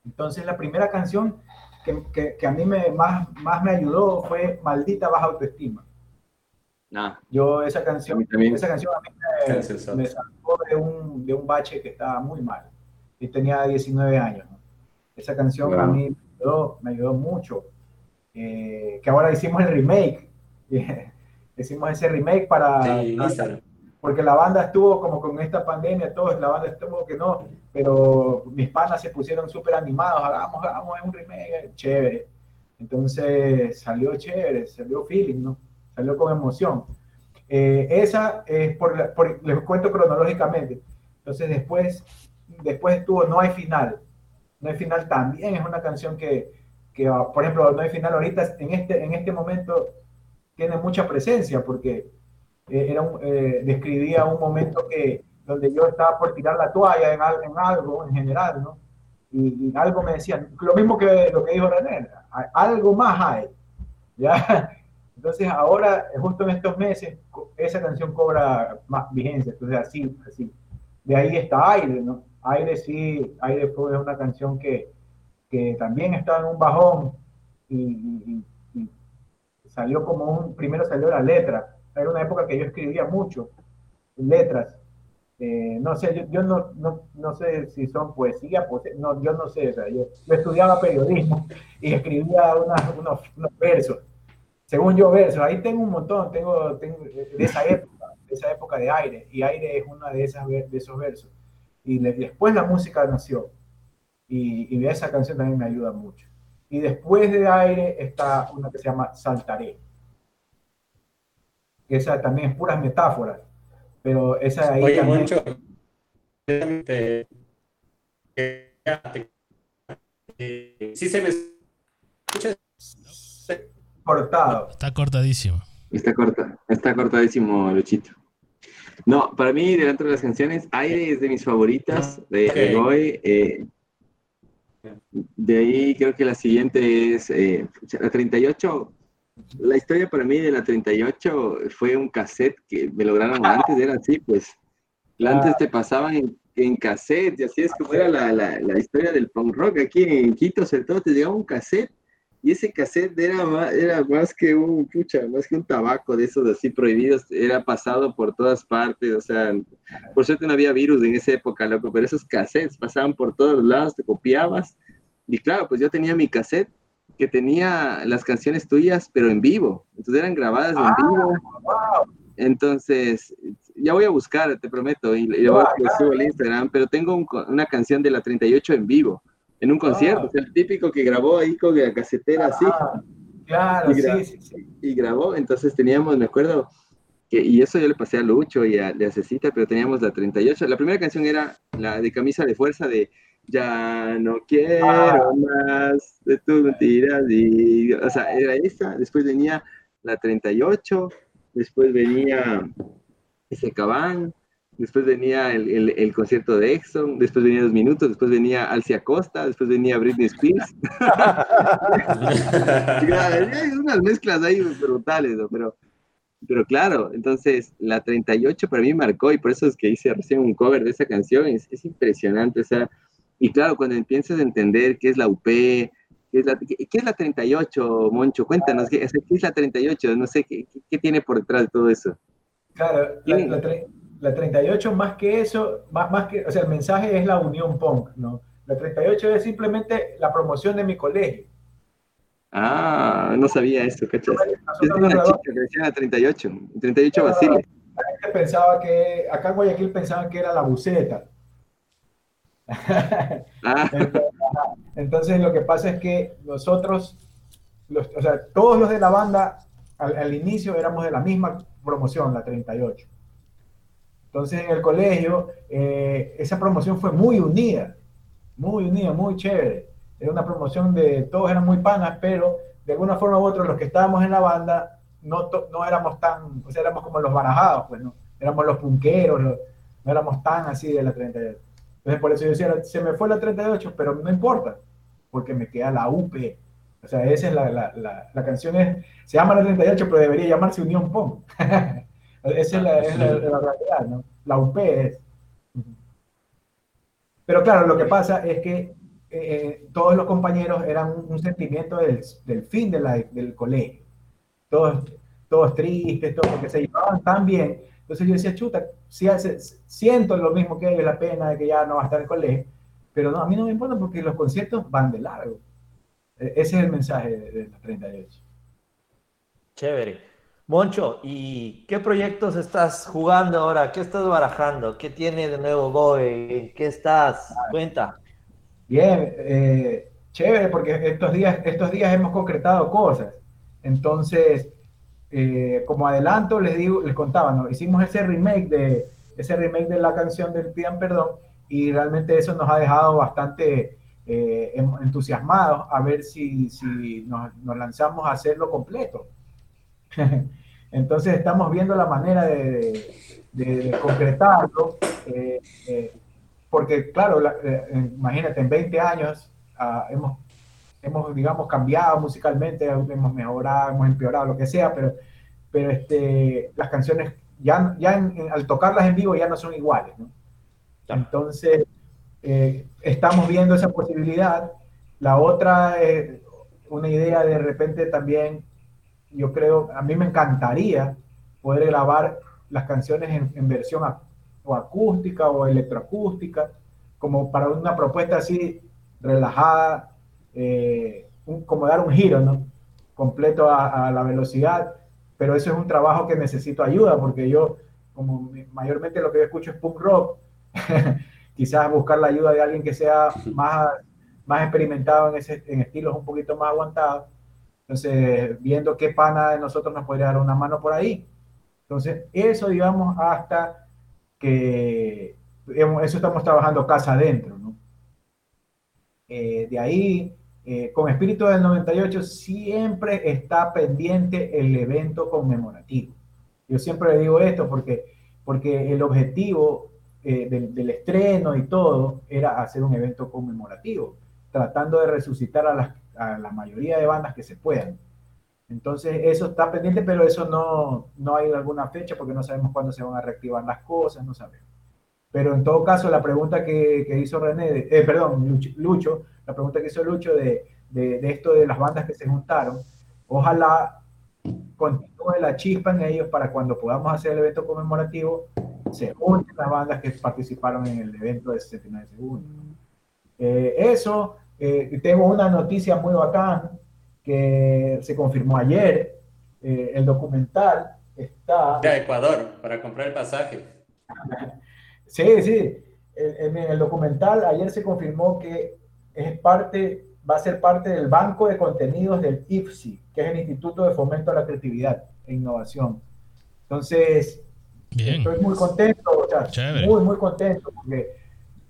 Entonces la primera canción que, que, que a mí me, más, más me ayudó fue Maldita Baja Autoestima. No, Yo esa canción, esa canción a mí me, me sacó de un, de un bache que estaba muy mal. Y tenía 19 años. ¿no? Esa canción a mí me ayudó, me ayudó mucho. Eh, que ahora hicimos el remake. *laughs* *laughs* hicimos ese remake para, Sí, Instagram. porque la banda estuvo como con esta pandemia, todos, la banda estuvo que no, pero mis panas se pusieron súper animados, hagamos, hagamos un remake, chévere. Entonces salió chévere, salió feeling, ¿no? Salió con emoción. Eh, esa es por, la- por- les cuento cronológicamente. Entonces después, después estuvo No hay final. No hay final también es una canción que, que, por ejemplo, No hay final ahorita en este, en este momento tiene mucha presencia porque eh, era un, eh, describía un momento que donde yo estaba por tirar la toalla en, en algo en general, ¿no? Y, y algo me decían, lo mismo que lo que dijo René, "Hay- algo más hay, ¿ya? *laughs* Entonces ahora, justo en estos meses, esa canción cobra más vigencia, entonces así, así. De ahí está Aire, ¿no? Aire sí, Aire fue una canción que, que también estaba en un bajón y- y- y salió como un, primero salió la letra, era una época que yo escribía mucho, letras. Eh, no sé, yo, yo no, no, no sé si son poesía, poesía, no, yo no sé, o sea, yo, yo estudiaba periodismo *laughs* y escribía unas- unos, unos versos, según yo versos, ahí tengo un montón, tengo, tengo de esa *laughs* época, de esa época de aire, y aire es una de, esas, de esos versos. Y le- después la música nació, y, y esa canción también me ayuda mucho. Y después de aire está una que se llama Saltaré. Esa también es puras metáforas, pero esa de ahí Oye, también- Moncho, te- eh, sí se me escucha. cortado. Está cortadísimo. Está corta, está cortadísimo, Luchito. No, para mí, delante de las canciones, Aire es de mis favoritas de, de Ok. Goe. eh, de ahí creo que la siguiente es eh, la 38. La historia para mí de la 38 fue un cassette que me lograron *laughs* antes, era así, pues. Antes te pasaban en, en cassette, y así es como era la, la, la historia del punk rock aquí en Quito, sobre todo te llegaba un cassette y ese cassette era más, era más que un, pucha, más que un tabaco de esos así prohibidos, era pasado por todas partes, o sea, por suerte no había virus en esa época, loco, pero esos cassettes pasaban por todos lados, te copiabas, y claro, pues yo tenía mi cassette que tenía las canciones tuyas, pero en vivo, entonces eran grabadas en vivo, entonces, ya voy a buscar, te prometo, y, y lo, lo subo al Instagram, pero tengo un una canción de la 38 en vivo, en un concierto, sea, el típico que grabó ahí con la casetera así, Ah, claro, Y sí, sí, sí. y grabó, entonces teníamos, me acuerdo, que, y eso yo le pasé a Lucho y a, a Cecita, pero teníamos la 38, la primera canción era la de Camisa de Fuerza de ya no quiero ah. más de tus mentiras. Y, o sea, era esa, después venía la 38, después venía ese cabán, después venía el, el, concierto de Exxon, después venía dos minutos, después venía Alcia Costa, después venía Britney Spears. *laughs* Hay unas mezclas ahí brutales, pero, pero claro, entonces la 38 para mí marcó y por eso es que hice recién un cover de esa canción, es, es impresionante, o sea, y claro, cuando empiezas a entender qué es la UP, qué es la, qué, es la 38, Moncho, cuéntanos, ¿qué, es la 38? No sé, ¿qué, qué tiene por detrás de todo eso? Claro, la, la, 38 más que eso, más, más que, o sea, el mensaje es la unión punk, ¿no? La 38 es simplemente la promoción de mi colegio. Ah, no sabía eso, ¿cachas? Es una chica que decía la 38, 38 Basile. La gente pensaba que, acá en Guayaquil pensaban que era la buceta. *laughs* Ah. entonces, lo que pasa es que nosotros, o sea, todos los de la banda al, inicio éramos de la misma promoción, la 38. Entonces en el colegio eh, esa promoción fue muy unida, muy unida, muy chévere. Era una promoción de todos eran muy panas, pero de alguna forma u otra los que estábamos en la banda no, no éramos tan, o sea, éramos como los barajados, pues no, éramos los punqueros, no éramos tan así de la 38. Entonces, por eso yo decía, se me fue la 38, pero no importa, porque me queda la UP. O sea, esa es la, la, la, canción, es, se llama la 38, pero debería llamarse Unión POM. *laughs* esa es, la, es realidad, ¿no? La UP es. Pero claro, lo que pasa es que eh, eh, todos los compañeros eran un, sentimiento del, del fin de del colegio. Todos, todos tristes, todos porque se llevaban tan bien entonces yo decía, chuta, si hace, siento lo mismo que ellos, la pena de que ya no va a estar el colegio, pero no, a mí no me importa porque los conciertos van de largo. E, ese es el mensaje de, la 38. Chévere. Moncho, ¿y qué proyectos estás jugando ahora? ¿Qué estás barajando? ¿Qué tiene de nuevo Goe? ¿Qué estás? Cuenta. Bien, eh, chévere, porque estos días, estos días hemos concretado cosas. Entonces, eh, como adelanto, les digo, les contaba, ¿no? hicimos ese remake de ese remake de la canción del Pidan Perdón y realmente eso nos ha dejado bastante eh, em, entusiasmados a ver si, si nos, nos, lanzamos a hacerlo completo. *laughs* Entonces estamos viendo la manera de, de, concretarlo, eh, porque claro, imagínate, en 20 años ah, hemos hemos, digamos, cambiado musicalmente, hemos mejorado, hemos empeorado, lo que sea, pero, pero este, las canciones ya, ya al tocarlas en vivo ya no son iguales, ¿no? Entonces, eh, estamos viendo esa posibilidad. La otra es una idea de repente también, yo creo, a mí me encantaría poder grabar las canciones en, en versión o acústica o electroacústica, como para una propuesta así relajada, eh, como dar un giro, ¿no? Completo a, la velocidad, pero eso es un trabajo que necesito ayuda, porque yo, como mayormente lo que yo escucho es punk rock, *laughs* quizás buscar la ayuda de alguien que sea más, más experimentado en, ese, en estilos un poquito más aguantados. Entonces, viendo qué pana de nosotros nos podría dar una mano por ahí. Entonces, eso, digamos, hasta que eso estamos trabajando casa adentro, ¿no? Eh, de ahí, eh, con Espíritu del 98 siempre está pendiente el evento conmemorativo. Yo siempre le digo esto porque, porque el objetivo eh, del, estreno y todo era hacer un evento conmemorativo, tratando de resucitar a la, a la mayoría de bandas que se puedan. Entonces, eso está pendiente, pero eso no, no hay alguna fecha porque no sabemos cuándo se van a reactivar las cosas, no sabemos. Pero en todo caso, la pregunta que, que hizo René, eh, perdón, Lucho, la pregunta que hizo Lucho de, de, de, esto de las bandas que se juntaron, ojalá continúe la chispa en ellos para cuando podamos hacer el evento conmemorativo, se junten las bandas que participaron en el evento de 69 segundos. Eh, eso, eh, tengo una noticia muy bacán que se confirmó ayer, eh, el documental está... De Ecuador, para comprar el pasaje. *laughs* sí, sí, en el documental ayer se confirmó que es parte, va a ser parte del banco de contenidos del IFSI, que es el Instituto de Fomento a la Creatividad e Innovación. Entonces, estoy muy contento, muy, muy contento, porque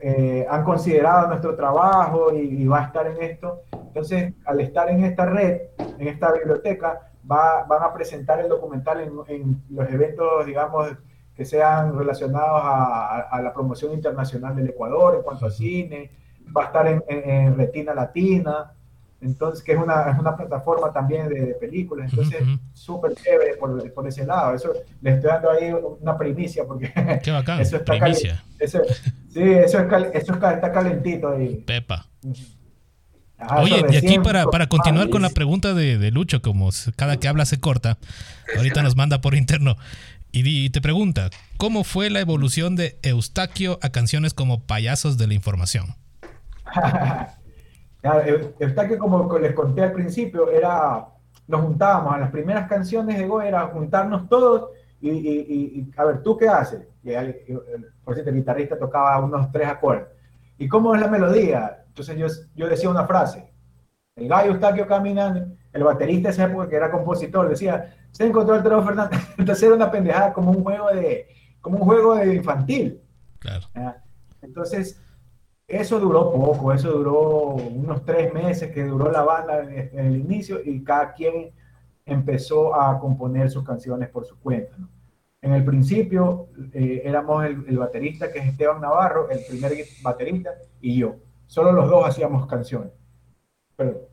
eh, han considerado nuestro trabajo y, va a estar en esto. Entonces, al estar en esta red, en esta biblioteca, va, van a presentar el documental en, los eventos, digamos, que sean relacionados a, la promoción internacional del Ecuador en cuanto a cine, va a estar en Retina Latina, entonces, que es una, es una plataforma también de, películas, entonces, súper chévere por, por, ese lado. Eso, le estoy dando ahí una primicia, porque *laughs* Qué bacán, eso está primicia. Eso, sí, eso, es, eso está calentito ahí. Pepa. Oye, y aquí para, para continuar con la pregunta de, de, Lucho, como cada que habla se corta, ahorita nos manda por interno y, y te pregunta, ¿cómo fue la evolución de Eustaquio a canciones como Payasos de la Información? *laughs* Está que como les conté al principio, era, nos juntábamos, a las primeras canciones de Go era juntarnos todos y, y, a ver, ¿tú qué haces? por cierto, el guitarrista tocaba unos tres acordes. ¿Y cómo es la melodía? Entonces yo, yo decía una frase. El gallo Eustaquio caminando, el baterista de esa época que era compositor, decía, se encontró el Tero Fernández. *laughs* Entonces era una pendejada como un juego de, como un juego de infantil. Claro. Entonces, eso duró poco, eso duró unos tres meses que duró la banda en, el inicio y cada quien empezó a componer sus canciones por su cuenta. En el principio eh, éramos el, baterista que es Esteban Navarro, el primer baterista, y yo. Solo los dos hacíamos canciones. Pero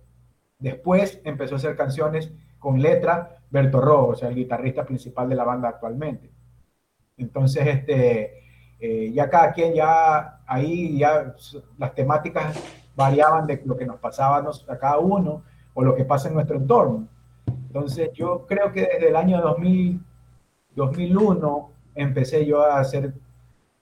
después empezó a hacer canciones con letra Berto Rojo, o sea, el guitarrista principal de la banda actualmente. Entonces, este, eh, ya cada quien ya ahí ya las temáticas variaban de lo que nos pasaba a cada uno o lo que pasa en nuestro entorno. Entonces yo creo que desde el año 2000, 2001 empecé yo a hacer,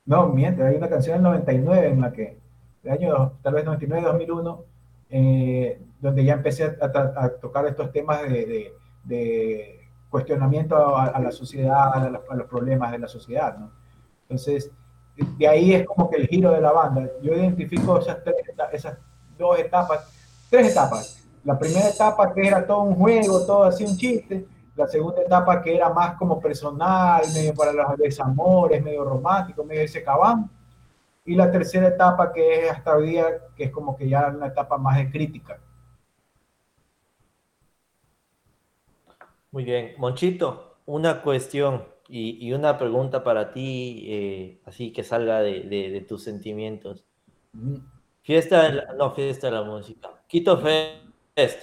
no, mientras hay una canción del 99 en la que, el año tal vez 99, 2001, eh, donde ya empecé a, tocar estos temas de, cuestionamiento a, la sociedad, a, los problemas de la sociedad. Entonces, de ahí es como que el giro de la banda. Yo identifico esas, esas dos etapas, tres etapas. La primera etapa que era todo un juego, todo así un chiste. La segunda etapa que era más como personal, medio para los desamores, medio romántico, medio ese cabán. Y la tercera etapa que es hasta hoy día, que es como que ya una etapa más de crítica. Muy bien. Monchito, una cuestión. Y, una pregunta para ti, eh, así que salga de, tus sentimientos. Fiesta, no, fiesta de la música. Quito Fest.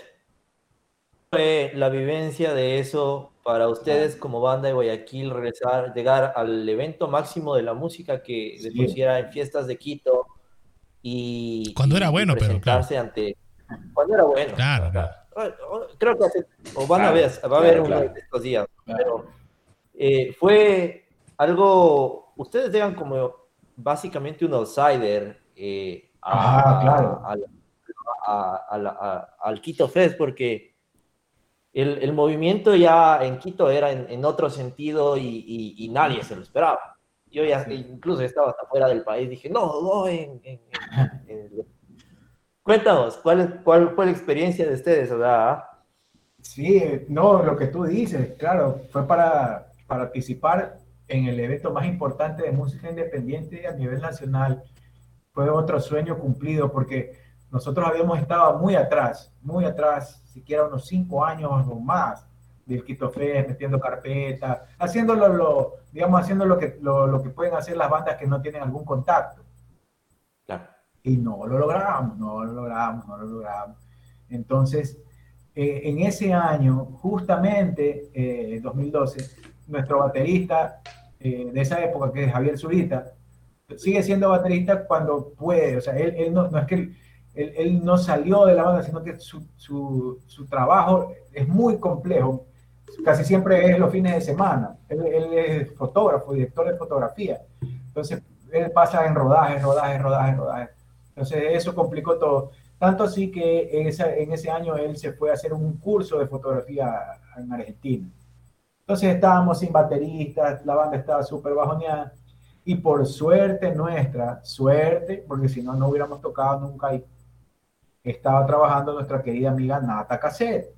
Fue la vivencia de eso para ustedes como banda de Guayaquil, regresar, llegar al evento máximo de la música que se pusiera en fiestas de Quito y cuando era bueno, pero claro. ante cuando era bueno. Claro, claro. Creo que o van a ver, va a haber uno de estos días, pero eh, fue algo, ustedes llegan como básicamente un outsider eh, al Quito Fest, porque el, movimiento ya en Quito era en, otro sentido y, nadie se lo esperaba. Yo ya incluso estaba hasta fuera del país, dije, no, no, en, *laughs* Cuéntanos, ¿cuál, ¿cuál fue la experiencia de ustedes? Sí, no, lo que tú dices, claro, fue para, participar en el evento más importante de música independiente a nivel nacional fue otro sueño cumplido porque nosotros habíamos estado muy atrás, muy atrás, siquiera unos cinco años o más del Quito Fest, metiendo carpeta, haciéndolo, lo, digamos, haciendo lo que, lo, que pueden hacer las bandas que no tienen algún contacto. Y no lo logramos, no lo logramos, no lo logramos. Entonces, eh, en ese año, justamente, eh, 2012, nuestro baterista eh, de esa época, que es Javier Zurita, sigue siendo baterista cuando puede. O sea, él, no, es que él, no salió de la banda, sino que su, su, trabajo es muy complejo. Casi siempre es los fines de semana. Él, es fotógrafo, director de fotografía. Entonces, él pasa en rodaje, rodaje, rodaje, rodaje. Entonces, eso complicó todo. Tanto así que en, en ese año él se fue a hacer un curso de fotografía en Argentina. Entonces estábamos sin bateristas, la banda estaba súper bajoneada. Y por suerte nuestra, suerte, porque si no, no hubiéramos tocado nunca ahí, estaba trabajando nuestra querida amiga Nata Cassette.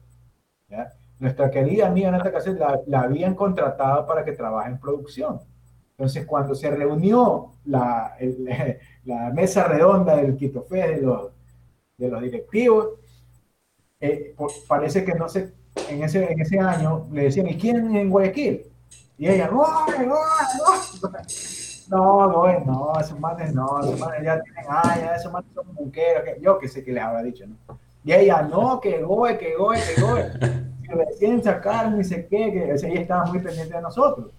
Nuestra querida amiga Nata Cassette la, habían contratado para que trabaje en producción. Entonces, cuando se reunió la, *laughs* la mesa redonda del Quito Fest de los, de los directivos, eh, parece que no sé, en ese, en ese año le decían, ¿y quién en Guayaquil? Y ella, no, no, no. No, no, no, esos manes no, esos manes ya tienen años, esos manes son buqueros, que, yo que sé que les habrá dicho, ¿no? Y ella, no, que goe, que goe, que goe. *laughs* Y recién sacaron y sé qué, que ella estaba muy pendiente de nosotros.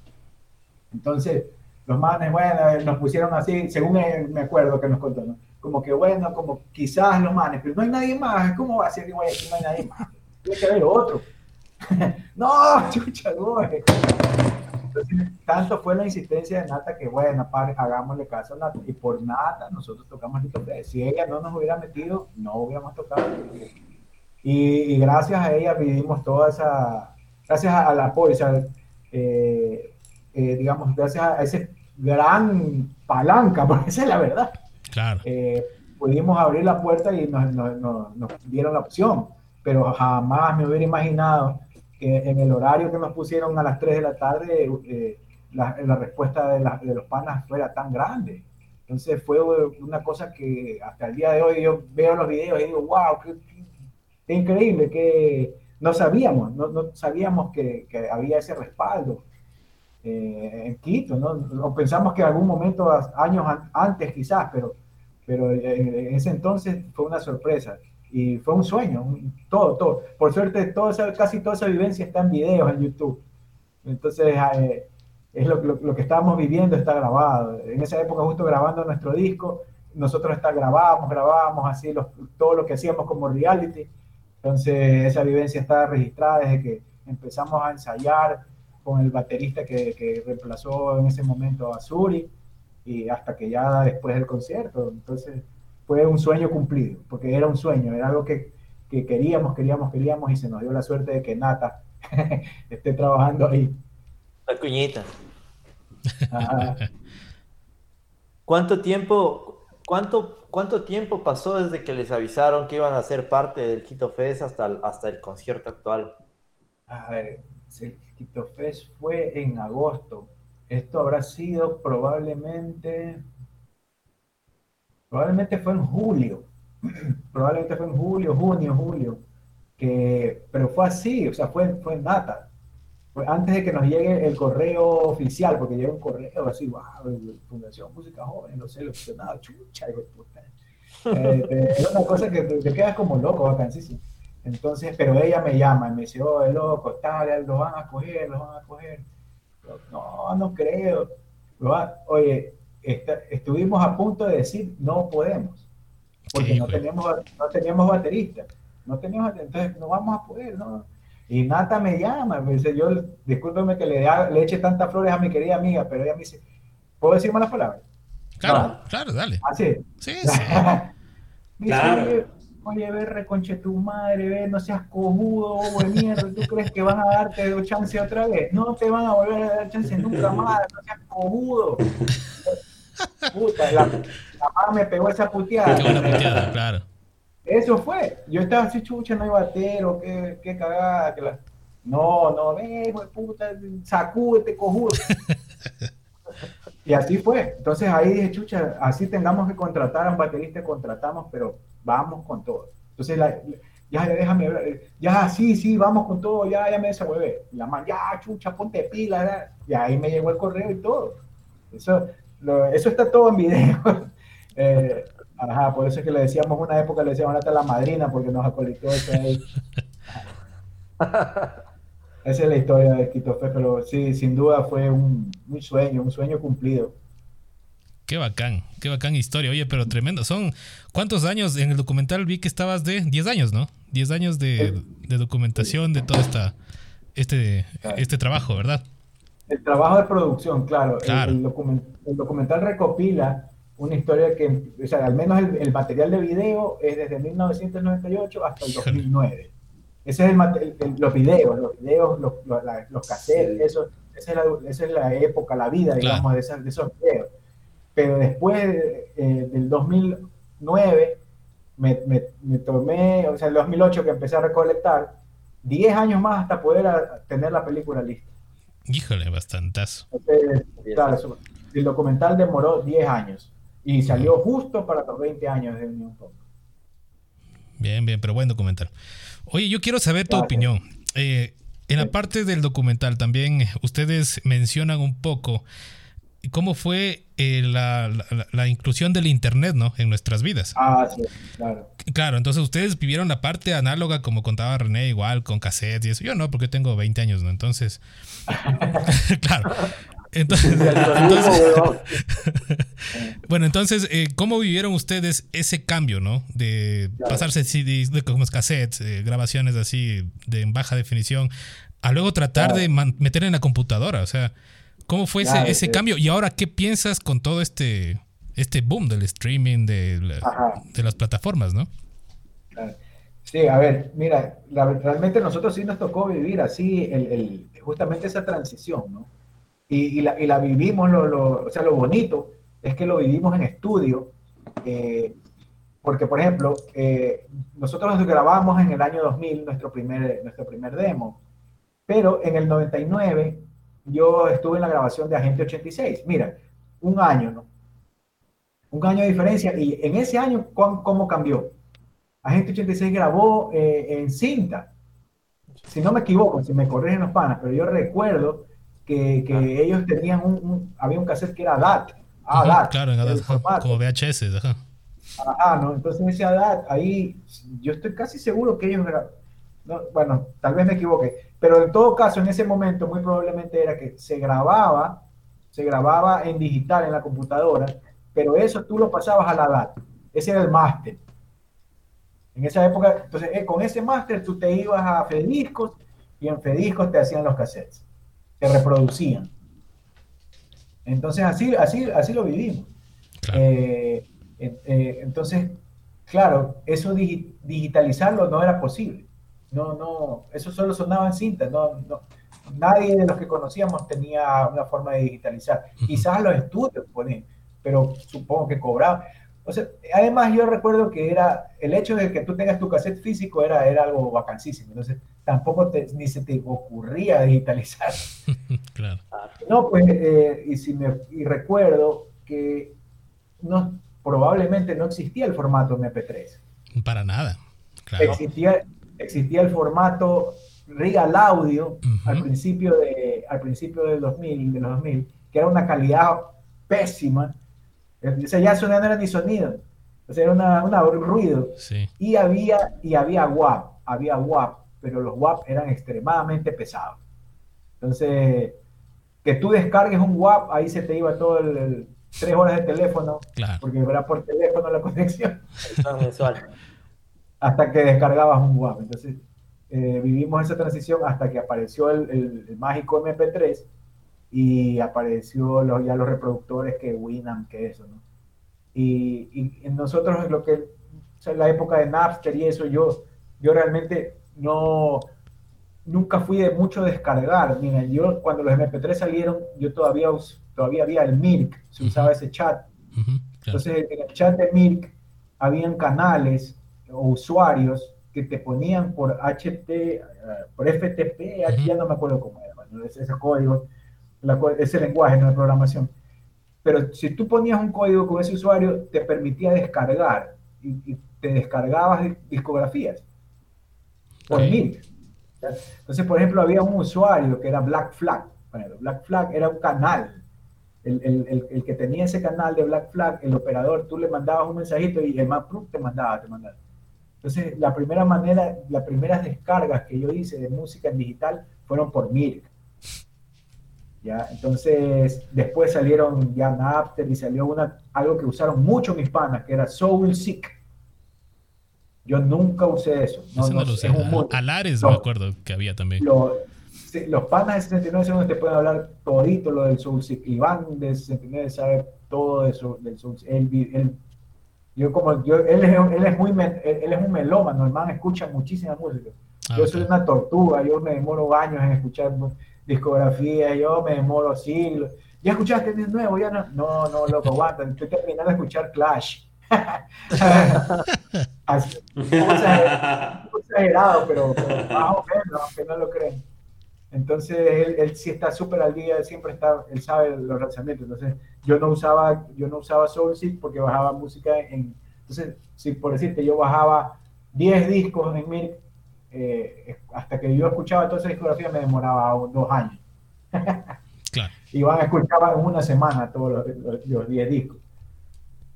Entonces, los manes, bueno, nos pusieron así, según me acuerdo que nos contó, ¿no? Como que, bueno, como quizás los manes, pero no hay nadie más, ¿cómo va a ser que no hay nadie más? Tiene que haber otro. *laughs* no, chucha, goe tanto fue la insistencia de Nata que, bueno, padre, hagámosle caso a Nata. Y por Nata nosotros tocamos el. Si ella no nos hubiera metido, no hubiéramos tocado. Y, y gracias a ella vivimos toda esa, gracias a, la policía, eh, eh, digamos, gracias a ese gran palanca, *laughs* porque esa es la verdad. Claro. Eh, pudimos abrir la puerta y nos, nos, nos dieron la opción, pero jamás me hubiera imaginado en el horario que nos pusieron a las 3 de la tarde, eh, la, la, respuesta de, de, los panas fuera tan grande. Entonces fue una cosa que hasta el día de hoy yo veo los videos y digo, wow, qué, increíble, que no sabíamos, no, no sabíamos que, que, había ese respaldo eh, en Quito, ¿no? pensamos que en algún momento, años antes quizás, pero, pero en ese entonces fue una sorpresa y fue un sueño, todo, todo. Por suerte, todo casi toda esa vivencia está en videos en YouTube. Entonces, eh, es lo, lo, que estábamos viviendo está grabado. En esa época, justo grabando nuestro disco, nosotros está, grabábamos, grabábamos así los, todo lo que hacíamos como reality. Entonces, esa vivencia está registrada desde que empezamos a ensayar con el baterista que, que reemplazó en ese momento a Suri y hasta que ya después del concierto. Entonces, fue un sueño cumplido, porque era un sueño, era algo que, que queríamos, queríamos, queríamos y se nos dio la suerte de que Nata *laughs* esté trabajando ahí. La cuñita. ¿Cuánto tiempo, cuánto, cuánto tiempo pasó desde que les avisaron que iban a ser parte del Quito Fest hasta el, hasta el concierto actual? A ver, el Quito Fest fue en agosto. Esto habrá sido probablemente probablemente fue en julio, *clears throat* probablemente fue en julio, junio, julio, que, pero fue así, o sea, fue, fue en data. Fue antes de que nos llegue el correo oficial, porque llega un correo así, wow, Fundación Música Joven, no sé, nada, chucha, hijo puta. *laughs* Eh, es una cosa que te, quedas como loco, vacancísimo. Entonces, pero ella me llama y me dice, oh, loco, tal, lo van a coger, lo van a coger. No, no creo. Oye, estuvimos a punto de decir no podemos, porque no, teníamos, no teníamos baterista, no teníamos, entonces no vamos a poder, ¿no? Y Nata me llama, me dice, yo, discúlpeme que le, le eche tantas flores a mi querida amiga, pero ella me dice, ¿puedo decir malas palabras? Claro, claro, dale. ¿Ah, sí? Sí, *laughs* claro. Oye, ve, reconche tu madre, ve, no seas cojudo, bobo de mierda, ¿tú crees que van a darte chance otra vez? No te van a volver a dar chance nunca más, no seas cojudo. Puta, la, mamá me pegó esa puteada. Qué buena puteada, claro. Eso fue. Yo estaba así, chucha, no hay batero, qué, qué cagada. Que la... No, no, ve, puta, sacúdete, cojudo. *laughs* y así fue. Entonces ahí dije, chucha, así tengamos que contratar a un baterista, contratamos, pero vamos con todo. Entonces, la, ya déjame ya sí, sí, vamos con todo, ya, ya me desahueve. La man, ya, chucha, ponte pila, y ahí me llegó el correo y todo. Eso, eso está todo en video. *laughs* Eh, ajá, por eso es que le decíamos una época, le decíamos hasta la madrina, porque nos acolitó eso ahí. *laughs* Esa es la historia de Fe, pero sí, sin duda fue un, un, sueño, un sueño cumplido. Qué bacán, qué bacán historia. Oye, pero tremendo. Son, ¿cuántos años? En el documental vi que estabas de 10 años, ¿no? 10 años de, de documentación de todo esta, este, este trabajo, ¿verdad? El trabajo de producción, claro. El, documental recopila una historia que, o sea, al menos el, material de video es desde 1998 hasta el 2009. Ese es el, los videos, los videos, los, los, cassettes, eso, esa, es la, esa es la época, la vida, digamos, de, esos, videos. Pero después eh, del 2009, me, me, me, tomé, o sea, el 2008 que empecé a recolectar, 10 años más hasta poder tener la película lista. Híjole, bastantazo. Entonces, el documental demoró 10 años y salió justo para los 20 años de Unión Pop. Bien, bien, pero buen documental. Oye, yo quiero saber tu Gracias. opinión. Eh, en la parte del documental también ustedes mencionan un poco cómo fue eh, la, la- la inclusión del Internet ¿no? en nuestras vidas. Ah, sí, claro. Claro, entonces ustedes vivieron la parte análoga como contaba René, igual con cassettes y eso. Yo no, porque tengo 20 años, ¿no? Entonces, *laughs* claro. Entonces, *laughs* bueno, entonces, eh, ¿cómo vivieron ustedes ese cambio, no? De pasarse CDs, de como cassettes, eh, grabaciones así de en baja definición, a luego tratar de meter en la computadora. O sea, ¿cómo fue ese, sí. cambio? Y ahora, ¿qué piensas con todo este, este boom del streaming, de, la- de las plataformas, no? Sí, a ver, mira, la- realmente nosotros sí nos tocó vivir así, el, el- justamente esa transición, ¿no? Y, y la, y la vivimos, lo, lo- o sea, lo bonito es que lo vivimos en estudio, eh, porque, por ejemplo, eh, nosotros nos grabamos en el año 2000 nuestro primer, nuestro primer demo, pero en el 99 yo estuve en la grabación de Agente 86. Mira, un año, ¿no? Un año de diferencia, y en ese año, ¿cuán- ¿cómo cambió? Agente 86 grabó eh, en cinta. Si no me equivoco, si me corrigen los panas, pero yo recuerdo que, que ellos tenían un, un- había un cassette que era DAT. Ah, DAT. claro, en el ajá, como VHS, ajá. Ajá, ¿no? Entonces ese DAT, ahí yo estoy casi seguro que ellos no, bueno, tal vez me equivoque, pero en todo caso, en ese momento muy probablemente era que se grababa, se grababa en digital en la computadora, pero eso tú lo pasabas a la DAT. Ese era el máster. En esa época, entonces eh, con ese máster tú te ibas a Fediscos y en Fediscos te hacían los cassettes, te reproducían. Entonces así, así, así lo vivimos. Claro. Eh, eh, entonces, claro, eso digi- digitalizarlo no era posible. No, no, eso solo sonaba en cinta. No, no, nadie de los que conocíamos tenía una forma de digitalizar. Quizás los estudios ponen, pero supongo que cobraban. O sea, además yo recuerdo que era el hecho de que tú tengas tu cassette físico era, era algo vacancísimo. Entonces, tampoco te- ni se te ocurría digitalizar. *laughs* claro. No, pues, eh, y, si me, y recuerdo que no, probablemente no existía el formato MP3. Para nada. Claro. Existía, existía el formato Real Audio al principio de al principio del 2000, de los 2000, que era una calidad pésima. O sea, ya eso no era ni sonido. O sea, era una, una- un ruido. Sí. Y había, y había WAP, había WAP, pero los WAP eran extremadamente pesados. Entonces, que tú descargues un WAP, ahí se te iba todo el, el- tres horas de teléfono, Claro. porque era por teléfono la *laughs* conexión. Hasta que descargabas un WAP. Entonces, eh, vivimos esa transición hasta que apareció el, el- el mágico MP3 y apareció los, ya los reproductores que Winamp, que eso, ¿no? Y, y en nosotros lo que, o sea, la época de Napster y eso, yo, yo realmente no, nunca fui de mucho descargar. Mira, yo cuando los MP3 salieron, yo todavía, todavía había el Mirk, se usaba ese chat. Claro. Entonces, en el chat de Mirk habían canales o usuarios que te ponían por HT, eh, por FTP, ya no me acuerdo cómo era, ese, ese código, la co- ese lenguaje no de programación. Pero si tú ponías un código con ese usuario, te permitía descargar y, y te descargabas di- discografías por Ok. Mirk. ¿ya? Entonces, por ejemplo, había un usuario que era Black Flag. Bueno, Black Flag era un canal el, el, el, el que tenía ese canal de Black Flag, el operador, tú le mandabas un mensajito y el MapRoot te mandaba, te mandaba. Entonces, la primera manera, las primeras descargas que yo hice de música en digital fueron por Mirk. ¿Ya? Entonces, después salieron ya Napster y salió una, algo que usaron mucho mis panas, que era Soul Seek. Yo nunca usé eso. No, Ese no, no lo es sé. un mundo. Alares, No. me acuerdo que había también. Lo- sí, los panas de 69 segundos te pueden hablar todito lo del Soul Seek. Iván de 69 sabe todo de del Soul Seek. Él- yo como, yo, él, es, él, es muy, men- él, es un melómano, el man escucha muchísima música. Ah, yo soy una tortuga, yo me demoro años en escuchar discografía, yo me demoro siglos. ¿Ya escuchaste de nuevo? Ya no, no, no, loco, *laughs* aguanta, estoy terminando de escuchar Clash. *laughs* Así, exagerado, pero, pero más o menos, aunque no lo creen. Entonces él, él sí está súper al día, siempre está, él sabe los lanzamientos. Entonces yo no usaba, yo no usaba SoulSeek porque bajaba música en, entonces, si por decirte, yo bajaba 10 discos en Mirk, eh, hasta que yo escuchaba toda esa discografía me demoraba dos años. *laughs* claro. Y van a escuchar en una semana todos los 10 discos.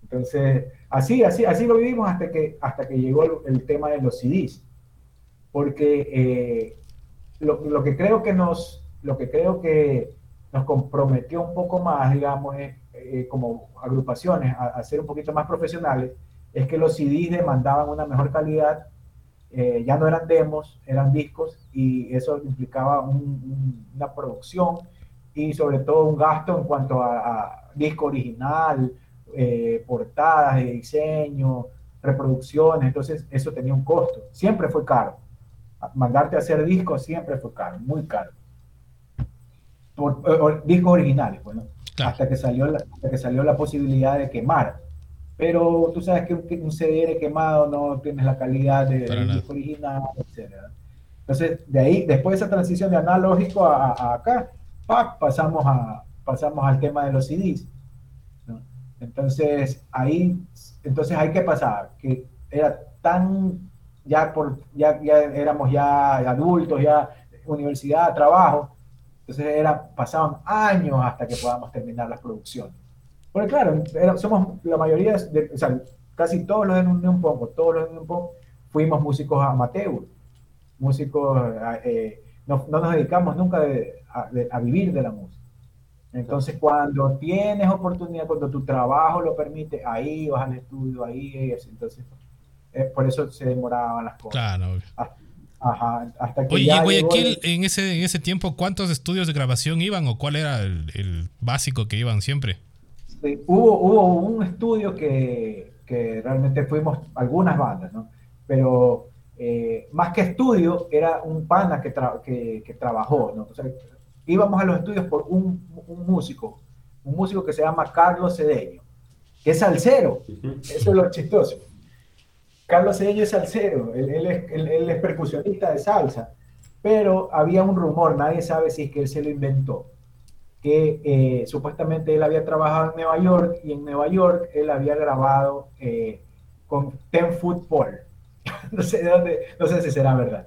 Entonces, así, así, así lo vivimos hasta que, hasta que llegó el, tema de los CDs. Porque eh, lo, lo, que creo que nos, lo que creo que nos comprometió un poco más, digamos, eh, como agrupaciones a, a, ser un poquito más profesionales, es que los CDs demandaban una mejor calidad, eh, ya no eran demos, eran discos, y eso implicaba una producción y sobre todo un gasto en cuanto a, disco original, eh, portadas de diseño, reproducciones, entonces eso tenía un costo, siempre fue caro. Mandarte a hacer discos siempre fue caro, muy caro. Por, discos originales, bueno, hasta, que salió la, hasta que salió la posibilidad de quemar pero tú sabes que un, CD quemado no tienes la calidad de, del disco original, etc. Entonces, de ahí, después de esa transición de analógico a, acá, pasamos, a, pasamos al tema de los CDs. Entonces, ahí, entonces hay que pasar, que era tan, ya, por, ya, ya éramos ya adultos, ya universidad, trabajo, entonces era, pasaban años hasta que podamos terminar las producciones. Porque claro, somos la mayoría, de, o sea, casi todos los de un poco, todos los de un poco, fuimos músicos amateur, músicos, eh, no, no, nos dedicamos nunca a, vivir de la música. Entonces, cuando tienes oportunidad, cuando tu trabajo lo permite, ahí vas al estudio, ahí es. Por eso se demoraban las cosas. Claro. Ajá, hasta que Oye, ya Guayaquil, en, ese, en ese tiempo, ¿cuántos estudios de grabación iban o cuál era el, el básico que iban siempre? hubo, hubo un estudio que, que, realmente fuimos algunas bandas, ¿no? Pero eh, más que estudio, era un pana que, que, que, trabajó, ¿no? O sea, íbamos a los estudios por un, un, músico, un músico que se llama Carlos Cedeño, que es salsero, eso es lo chistoso. Carlos Cedeño es salsero, él, él, es, percusionista de salsa, pero había un rumor, nadie sabe si es que él se lo inventó, que eh, supuestamente él había trabajado en Nueva York y en Nueva York él había grabado eh, con Ten Football. *laughs* no sé de dónde, no sé si será verdad.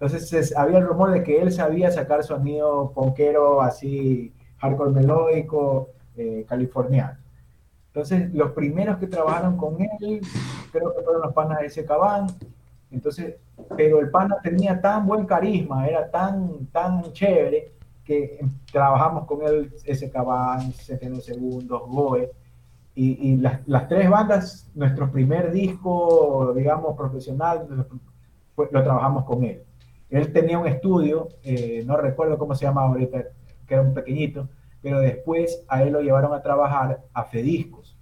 Entonces había el rumor de que él sabía sacar sonido ponquero así hardcore melódico eh, californiano. Entonces los primeros que trabajaron con él creo que fueron los panas de ese cabán. Entonces, pero el pana tenía tan buen carisma, era tan, tan chévere que trabajamos con él, ese Cabán, 70 Segundos, Goe, y, y las, las, tres bandas, nuestro primer disco, digamos, profesional, lo trabajamos con él. Él tenía un estudio, eh, no recuerdo cómo se llamaba ahorita, que era un pequeñito, pero después a él lo llevaron a trabajar a Fediscos.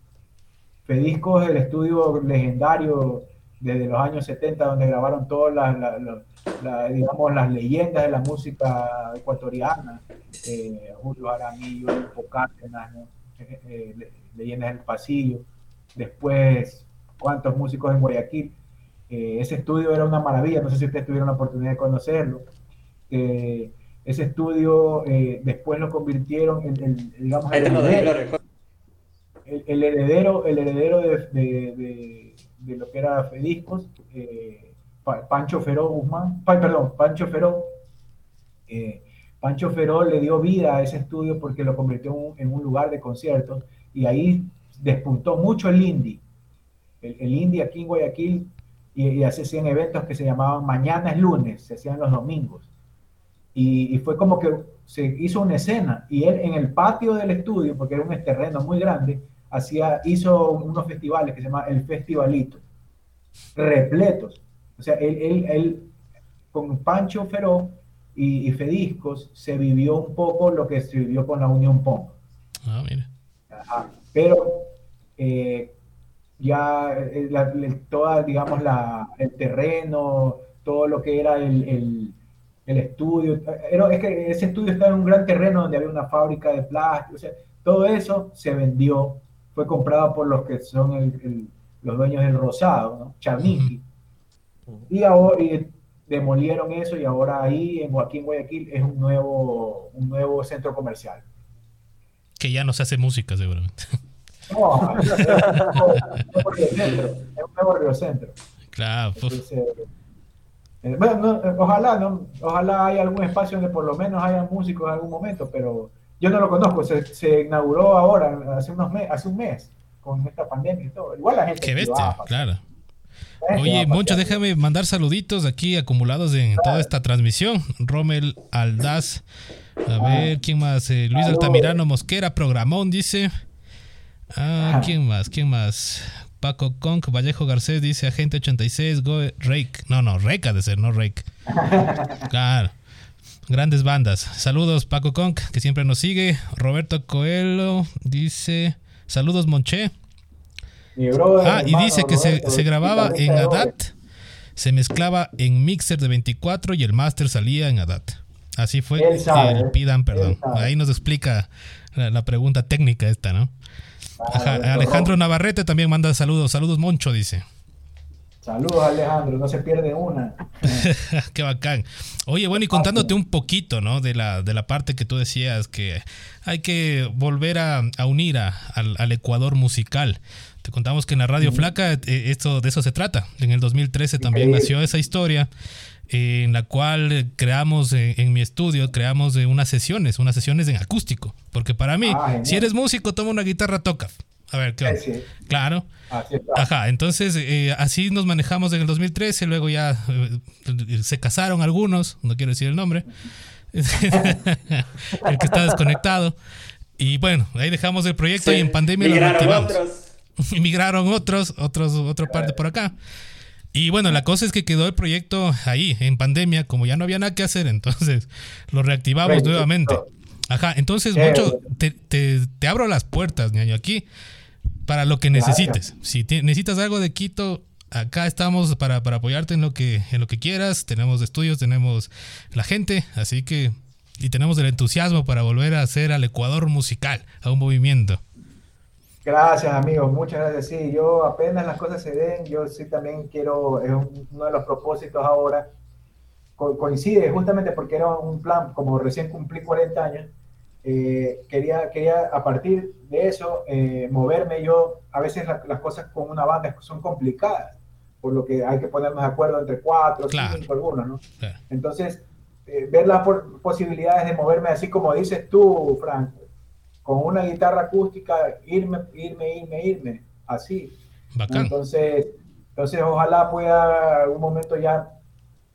Fediscos es el estudio legendario desde los años 70, donde grabaron todas las, digamos, las leyendas de la música ecuatoriana, eh, Julio Aramillo, Cárdenas, eh, eh, leyendas del pasillo, después cuántos músicos en Guayaquil. ese estudio era una maravilla, no sé si ustedes tuvieron la oportunidad de conocerlo. Ese estudio después lo convirtieron en, el, digamos, el heredero, el, heredero, el heredero de de lo que era Fediscos, eh, Pancho Feró Guzmán, perdón, Pancho Feró, eh, Pancho Feró le dio vida a ese estudio porque lo convirtió en un lugar de conciertos y ahí despuntó mucho el indie. El, el indie aquí en Guayaquil y, y hacían eventos que se llamaban Mañana es lunes, se hacían los domingos. Y, y, fue como que se hizo una escena y él en el patio del estudio, porque era un terreno muy grande, hacía, hizo unos festivales que se llama El Festivalito, repletos. O sea, él, él, él con Pancho Feró y, Fediscos se vivió un poco lo que se vivió con la Unión Pong. Ah, mira. pero eh, ya eh, toda, digamos, la, el terreno, todo lo que era el, el, el estudio, es que ese estudio estaba en un gran terreno donde había una fábrica de plástico, o sea, todo eso se vendió fue comprado por los que son los dueños del Rosado, ¿no? Y, ahora, demolieron eso y ahora ahí, en, aquí en Guayaquil, es un nuevo, un nuevo centro comercial. Que ya no se hace música, seguramente. No, *laughs* es un nuevo Río Centro. Claro, pues. Eh, bueno, eh, ojalá, no, ojalá haya algún espacio donde por lo menos haya músicos en algún momento, pero yo no lo conozco. Se, inauguró ahora, hace, unos hace un mes, con esta pandemia y todo. Igual la gente. Qué bestia, claro. Oye, Moncho, déjame mandar saluditos aquí acumulados en toda esta transmisión. Rommel Aldaz. A ah. ver, ¿quién más? Eh, Luis Altamirano Mosquera, Programón, dice. Ah, ¿quién más? ¿Quién más? Paco Conk, Vallejo Garcés dice Agente 86, Go Rake. No, no, Rake ha de ser, no Rake. *laughs* Claro. Grandes bandas. Saludos, Paco Conk, que siempre nos sigue. Roberto Coelho dice: Saludos, Monché ah, y dice que se, grababa en ADAT, se mezclaba en mixer de 24 y el master salía en ADAT. Así fue el pidan perdón. Ahí nos explica la, pregunta técnica esta, ¿no? Alejandro Navarrete también manda saludos. Saludos, Moncho, dice. Saludos, Alejandro, no se pierde una. *laughs* Qué bacán. Oye, bueno, y contándote un poquito, ¿no? De la, de la parte que tú decías que hay que volver a, unir al, Ecuador musical. Te contamos que en la Radio Flaca eh, esto, de eso se trata. En el 2013 también nació esa historia eh, en la cual creamos eh, en mi estudio, creamos unas sesiones, unas sesiones en acústico. Porque para mí, ah, si eres músico, toma una guitarra, toca. A ver, claro. Claro. Ajá, entonces así nos manejamos en el 2013, luego ya se casaron algunos, no quiero decir el nombre, *laughs* el que está desconectado. Y bueno, ahí dejamos el proyecto y en pandemia lo reactivamos. Emigraron *laughs* otros, otros, otra parte por acá. Y bueno, la cosa es que quedó el proyecto ahí, en pandemia, como ya no había nada que hacer, entonces *laughs* lo reactivamos nuevamente. Ajá, entonces, mucho, te, te, abro las puertas, ñaño, aquí, para lo que necesites. Si necesitas algo de Quito, acá estamos para, para, apoyarte en lo, que, en lo que quieras. Tenemos estudios, tenemos la gente, así que, y tenemos el entusiasmo para volver a hacer al Ecuador musical, a un movimiento. Gracias, amigos. Muchas gracias. Sí, yo apenas las cosas se den, yo sí también quiero, es uno de los propósitos ahora, coincide justamente porque era un plan, como recién cumplí 40 años, eh, quería, quería a partir de eso eh, moverme yo, a veces las cosas con una banda son complicadas, por lo que hay que ponernos de acuerdo entre cuatro, cinco, algunos, ¿no? Entonces, eh, ver las posibilidades de moverme así como dices tú, Frank, con una guitarra acústica, irme, irme, irme, irme, así. Entonces, entonces ojalá pueda algún momento ya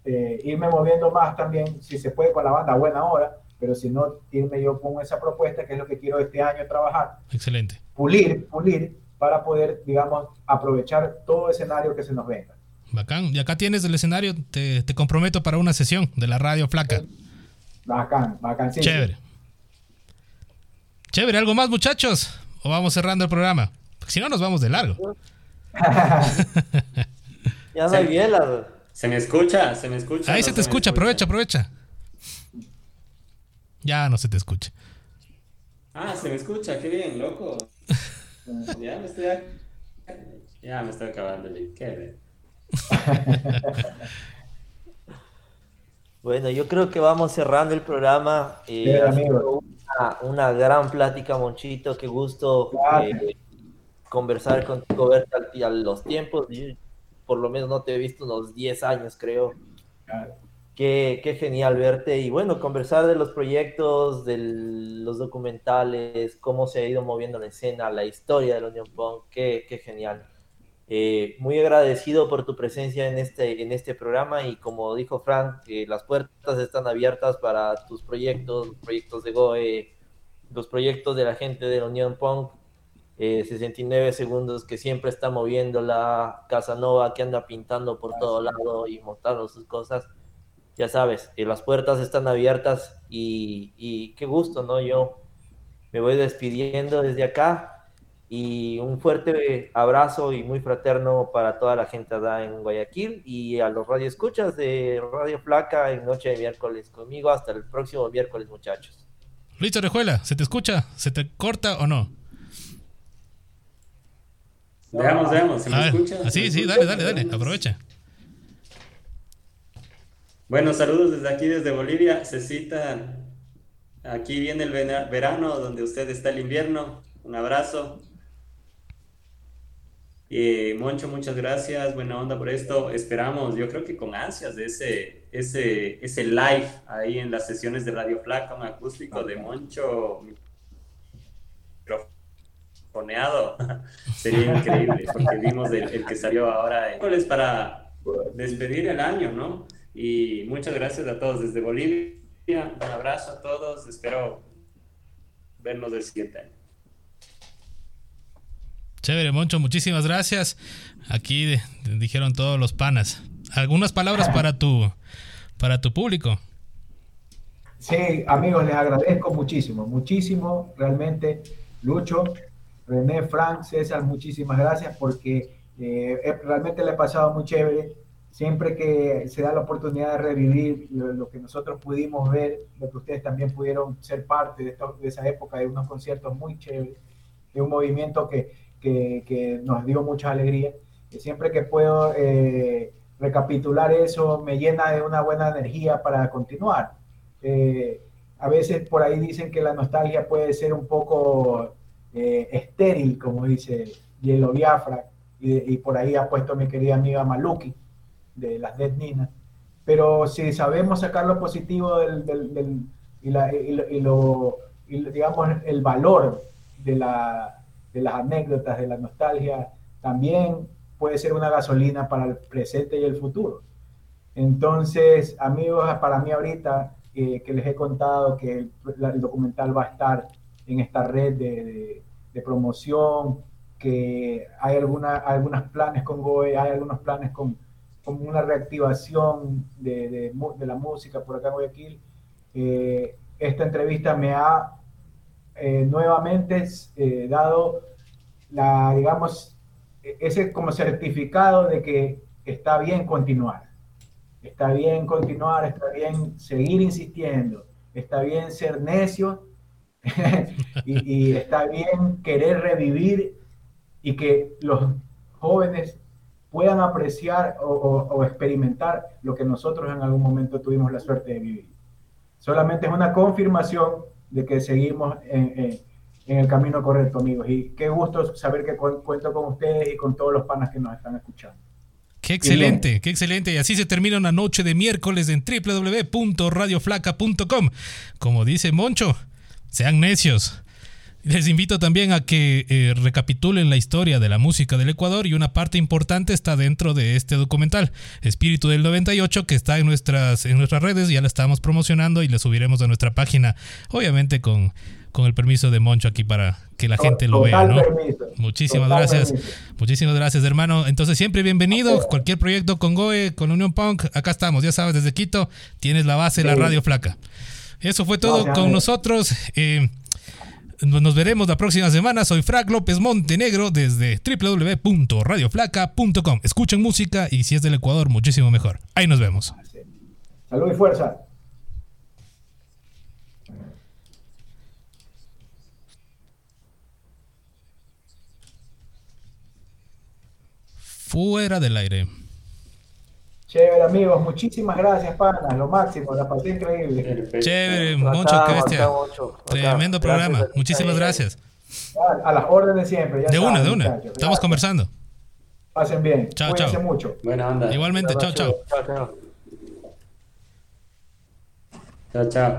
eh, irme moviendo más también, si se puede con la banda, buena hora, pero si no, irme yo con esa propuesta, que es lo que quiero este año trabajar. Excelente. Pulir, pulir, para poder, digamos, aprovechar todo escenario que se nos venga. Bacán. Y acá tienes el escenario, te, te comprometo para una sesión de la radio flaca. Bacán, bacán, sí. Chévere. Chévere, ¿algo más, muchachos? ¿O vamos cerrando el programa? Porque si no, nos vamos de largo. *laughs* ya no hay biela. Se me escucha, se me escucha. Ahí se te escucha, aprovecha, aprovecha. Ya no se te escucha. Ah, se me escucha, qué bien, loco. *laughs* ya me estoy. Ya me estoy acabando, qué *laughs* Bueno, yo creo que vamos cerrando el programa. Eh, una, gran plática, Monchito. Qué gusto eh, conversar contigo, verte a los tiempos. por lo menos no te he visto unos 10 años, creo. Qué, qué, genial verte y bueno, conversar de los proyectos, de los documentales, cómo se ha ido moviendo la escena, la historia de la Unión Punk, qué, qué genial. Eh, muy agradecido por tu presencia en este, en este programa y como dijo Frank, eh, las puertas están abiertas para tus proyectos, proyectos de GOE, los proyectos de la gente de la Unión Punk, 69 eh, segundos que siempre está moviendo la Casanova, que anda pintando por todo lado y mostrando sus cosas. Ya sabes, las puertas están abiertas y, y qué gusto, ¿no? Yo me voy despidiendo desde acá y un fuerte abrazo y muy fraterno para toda la gente allá en Guayaquil y a los radioescuchas de Radio Flaca en Noche de Miércoles conmigo. Hasta el próximo miércoles, muchachos. Listo, Rejuela, ¿se te escucha? ¿Se te corta o no? Veamos, veamos, ¿se me escucha? Sí, sí, dale, dale, dale, aprovecha. Bueno, saludos desde aquí, desde Bolivia. Cecita, aquí viene el verano, donde usted está el invierno. Un abrazo. Eh, Moncho, muchas gracias, buena onda por esto. Esperamos, yo creo que con ansias de ese, ese, ese live ahí en las sesiones de Radio Flaca, un acústico de Moncho microfoneado. *laughs* Sería increíble, porque vimos el, que salió ahora es para despedir el año, ¿no? Y muchas gracias a todos desde Bolivia. Un abrazo a todos. Espero vernos el siguiente año. Chévere, Moncho, muchísimas gracias. Aquí dijeron todos los panas. ¿Algunas palabras para tu, para tu público? Sí, amigos, les agradezco muchísimo, muchísimo, realmente. Lucho, René, Frank, César, muchísimas gracias porque eh, realmente le he pasado muy chévere. Siempre que se da la oportunidad de revivir lo, que nosotros pudimos ver, lo que ustedes también pudieron ser parte de, de esa época, de unos conciertos muy chéveres, de un movimiento que, que, nos dio mucha alegría. Y siempre que puedo eh, recapitular eso, me llena de una buena energía para continuar. Eh, a veces por ahí dicen que la nostalgia puede ser un poco eh, estéril, como dice Hielo Biafra, y, por ahí ha puesto mi querida amiga Maluki, de las Dead Nina. Pero si sabemos sacar lo positivo del, y, y, lo, digamos, el valor de la, de las anécdotas, de la nostalgia, también puede ser una gasolina para el presente y el futuro. Entonces, amigos, para mí ahorita eh, que les he contado que el, documental va a estar en esta red de, promoción, que hay alguna, algunos planes con GOE, hay algunos planes con, con una reactivación de, la música por acá en Guayaquil. Eh, esta entrevista me ha eh, nuevamente eh, dado la, digamos, ese como certificado de que está bien continuar. Está bien continuar, está bien seguir insistiendo, está bien ser necio *laughs* y, está bien querer revivir y que los jóvenes puedan apreciar o, experimentar lo que nosotros en algún momento tuvimos la suerte de vivir. Solamente es una confirmación de que seguimos en, el camino correcto, amigos. Y qué gusto saber que cuento con ustedes y con todos los panas que nos están escuchando. Qué excelente, qué excelente. Y así se termina una noche de miércoles en www.radioflaca.com. Como dice Moncho, sean necios. Les invito también a que eh, recapitulen la historia de la música del Ecuador y una parte importante está dentro de este documental, Espíritu del 98, que está en nuestras, en nuestras redes, ya la estamos promocionando y la subiremos a nuestra página, obviamente con, con el permiso de Moncho aquí para que la gente lo vea. ¿no? Muchísimas gracias, muchísimas gracias hermano. Entonces siempre bienvenido, cualquier proyecto con Goe, con Unión Punk, acá estamos, ya sabes, desde Quito tienes la base, la radio flaca. Eso fue todo con nosotros. Eh, nos veremos la próxima semana. Soy Frank López Montenegro desde www.radioflaca.com. Escuchen música y si es del Ecuador, muchísimo mejor. Ahí nos vemos. Salud y fuerza. Fuera del aire. Chévere, amigos. Muchísimas gracias, pana. Lo máximo. La pasé increíble. Chévere, mucho bestia. Tremendo programa. Muchísimas gracias. A las órdenes siempre. de una, de una. Estamos conversando. Pasen bien. Chao, chao. mucho. Buena onda. Igualmente. Chao, chao. Chao, chao. Chao, chao.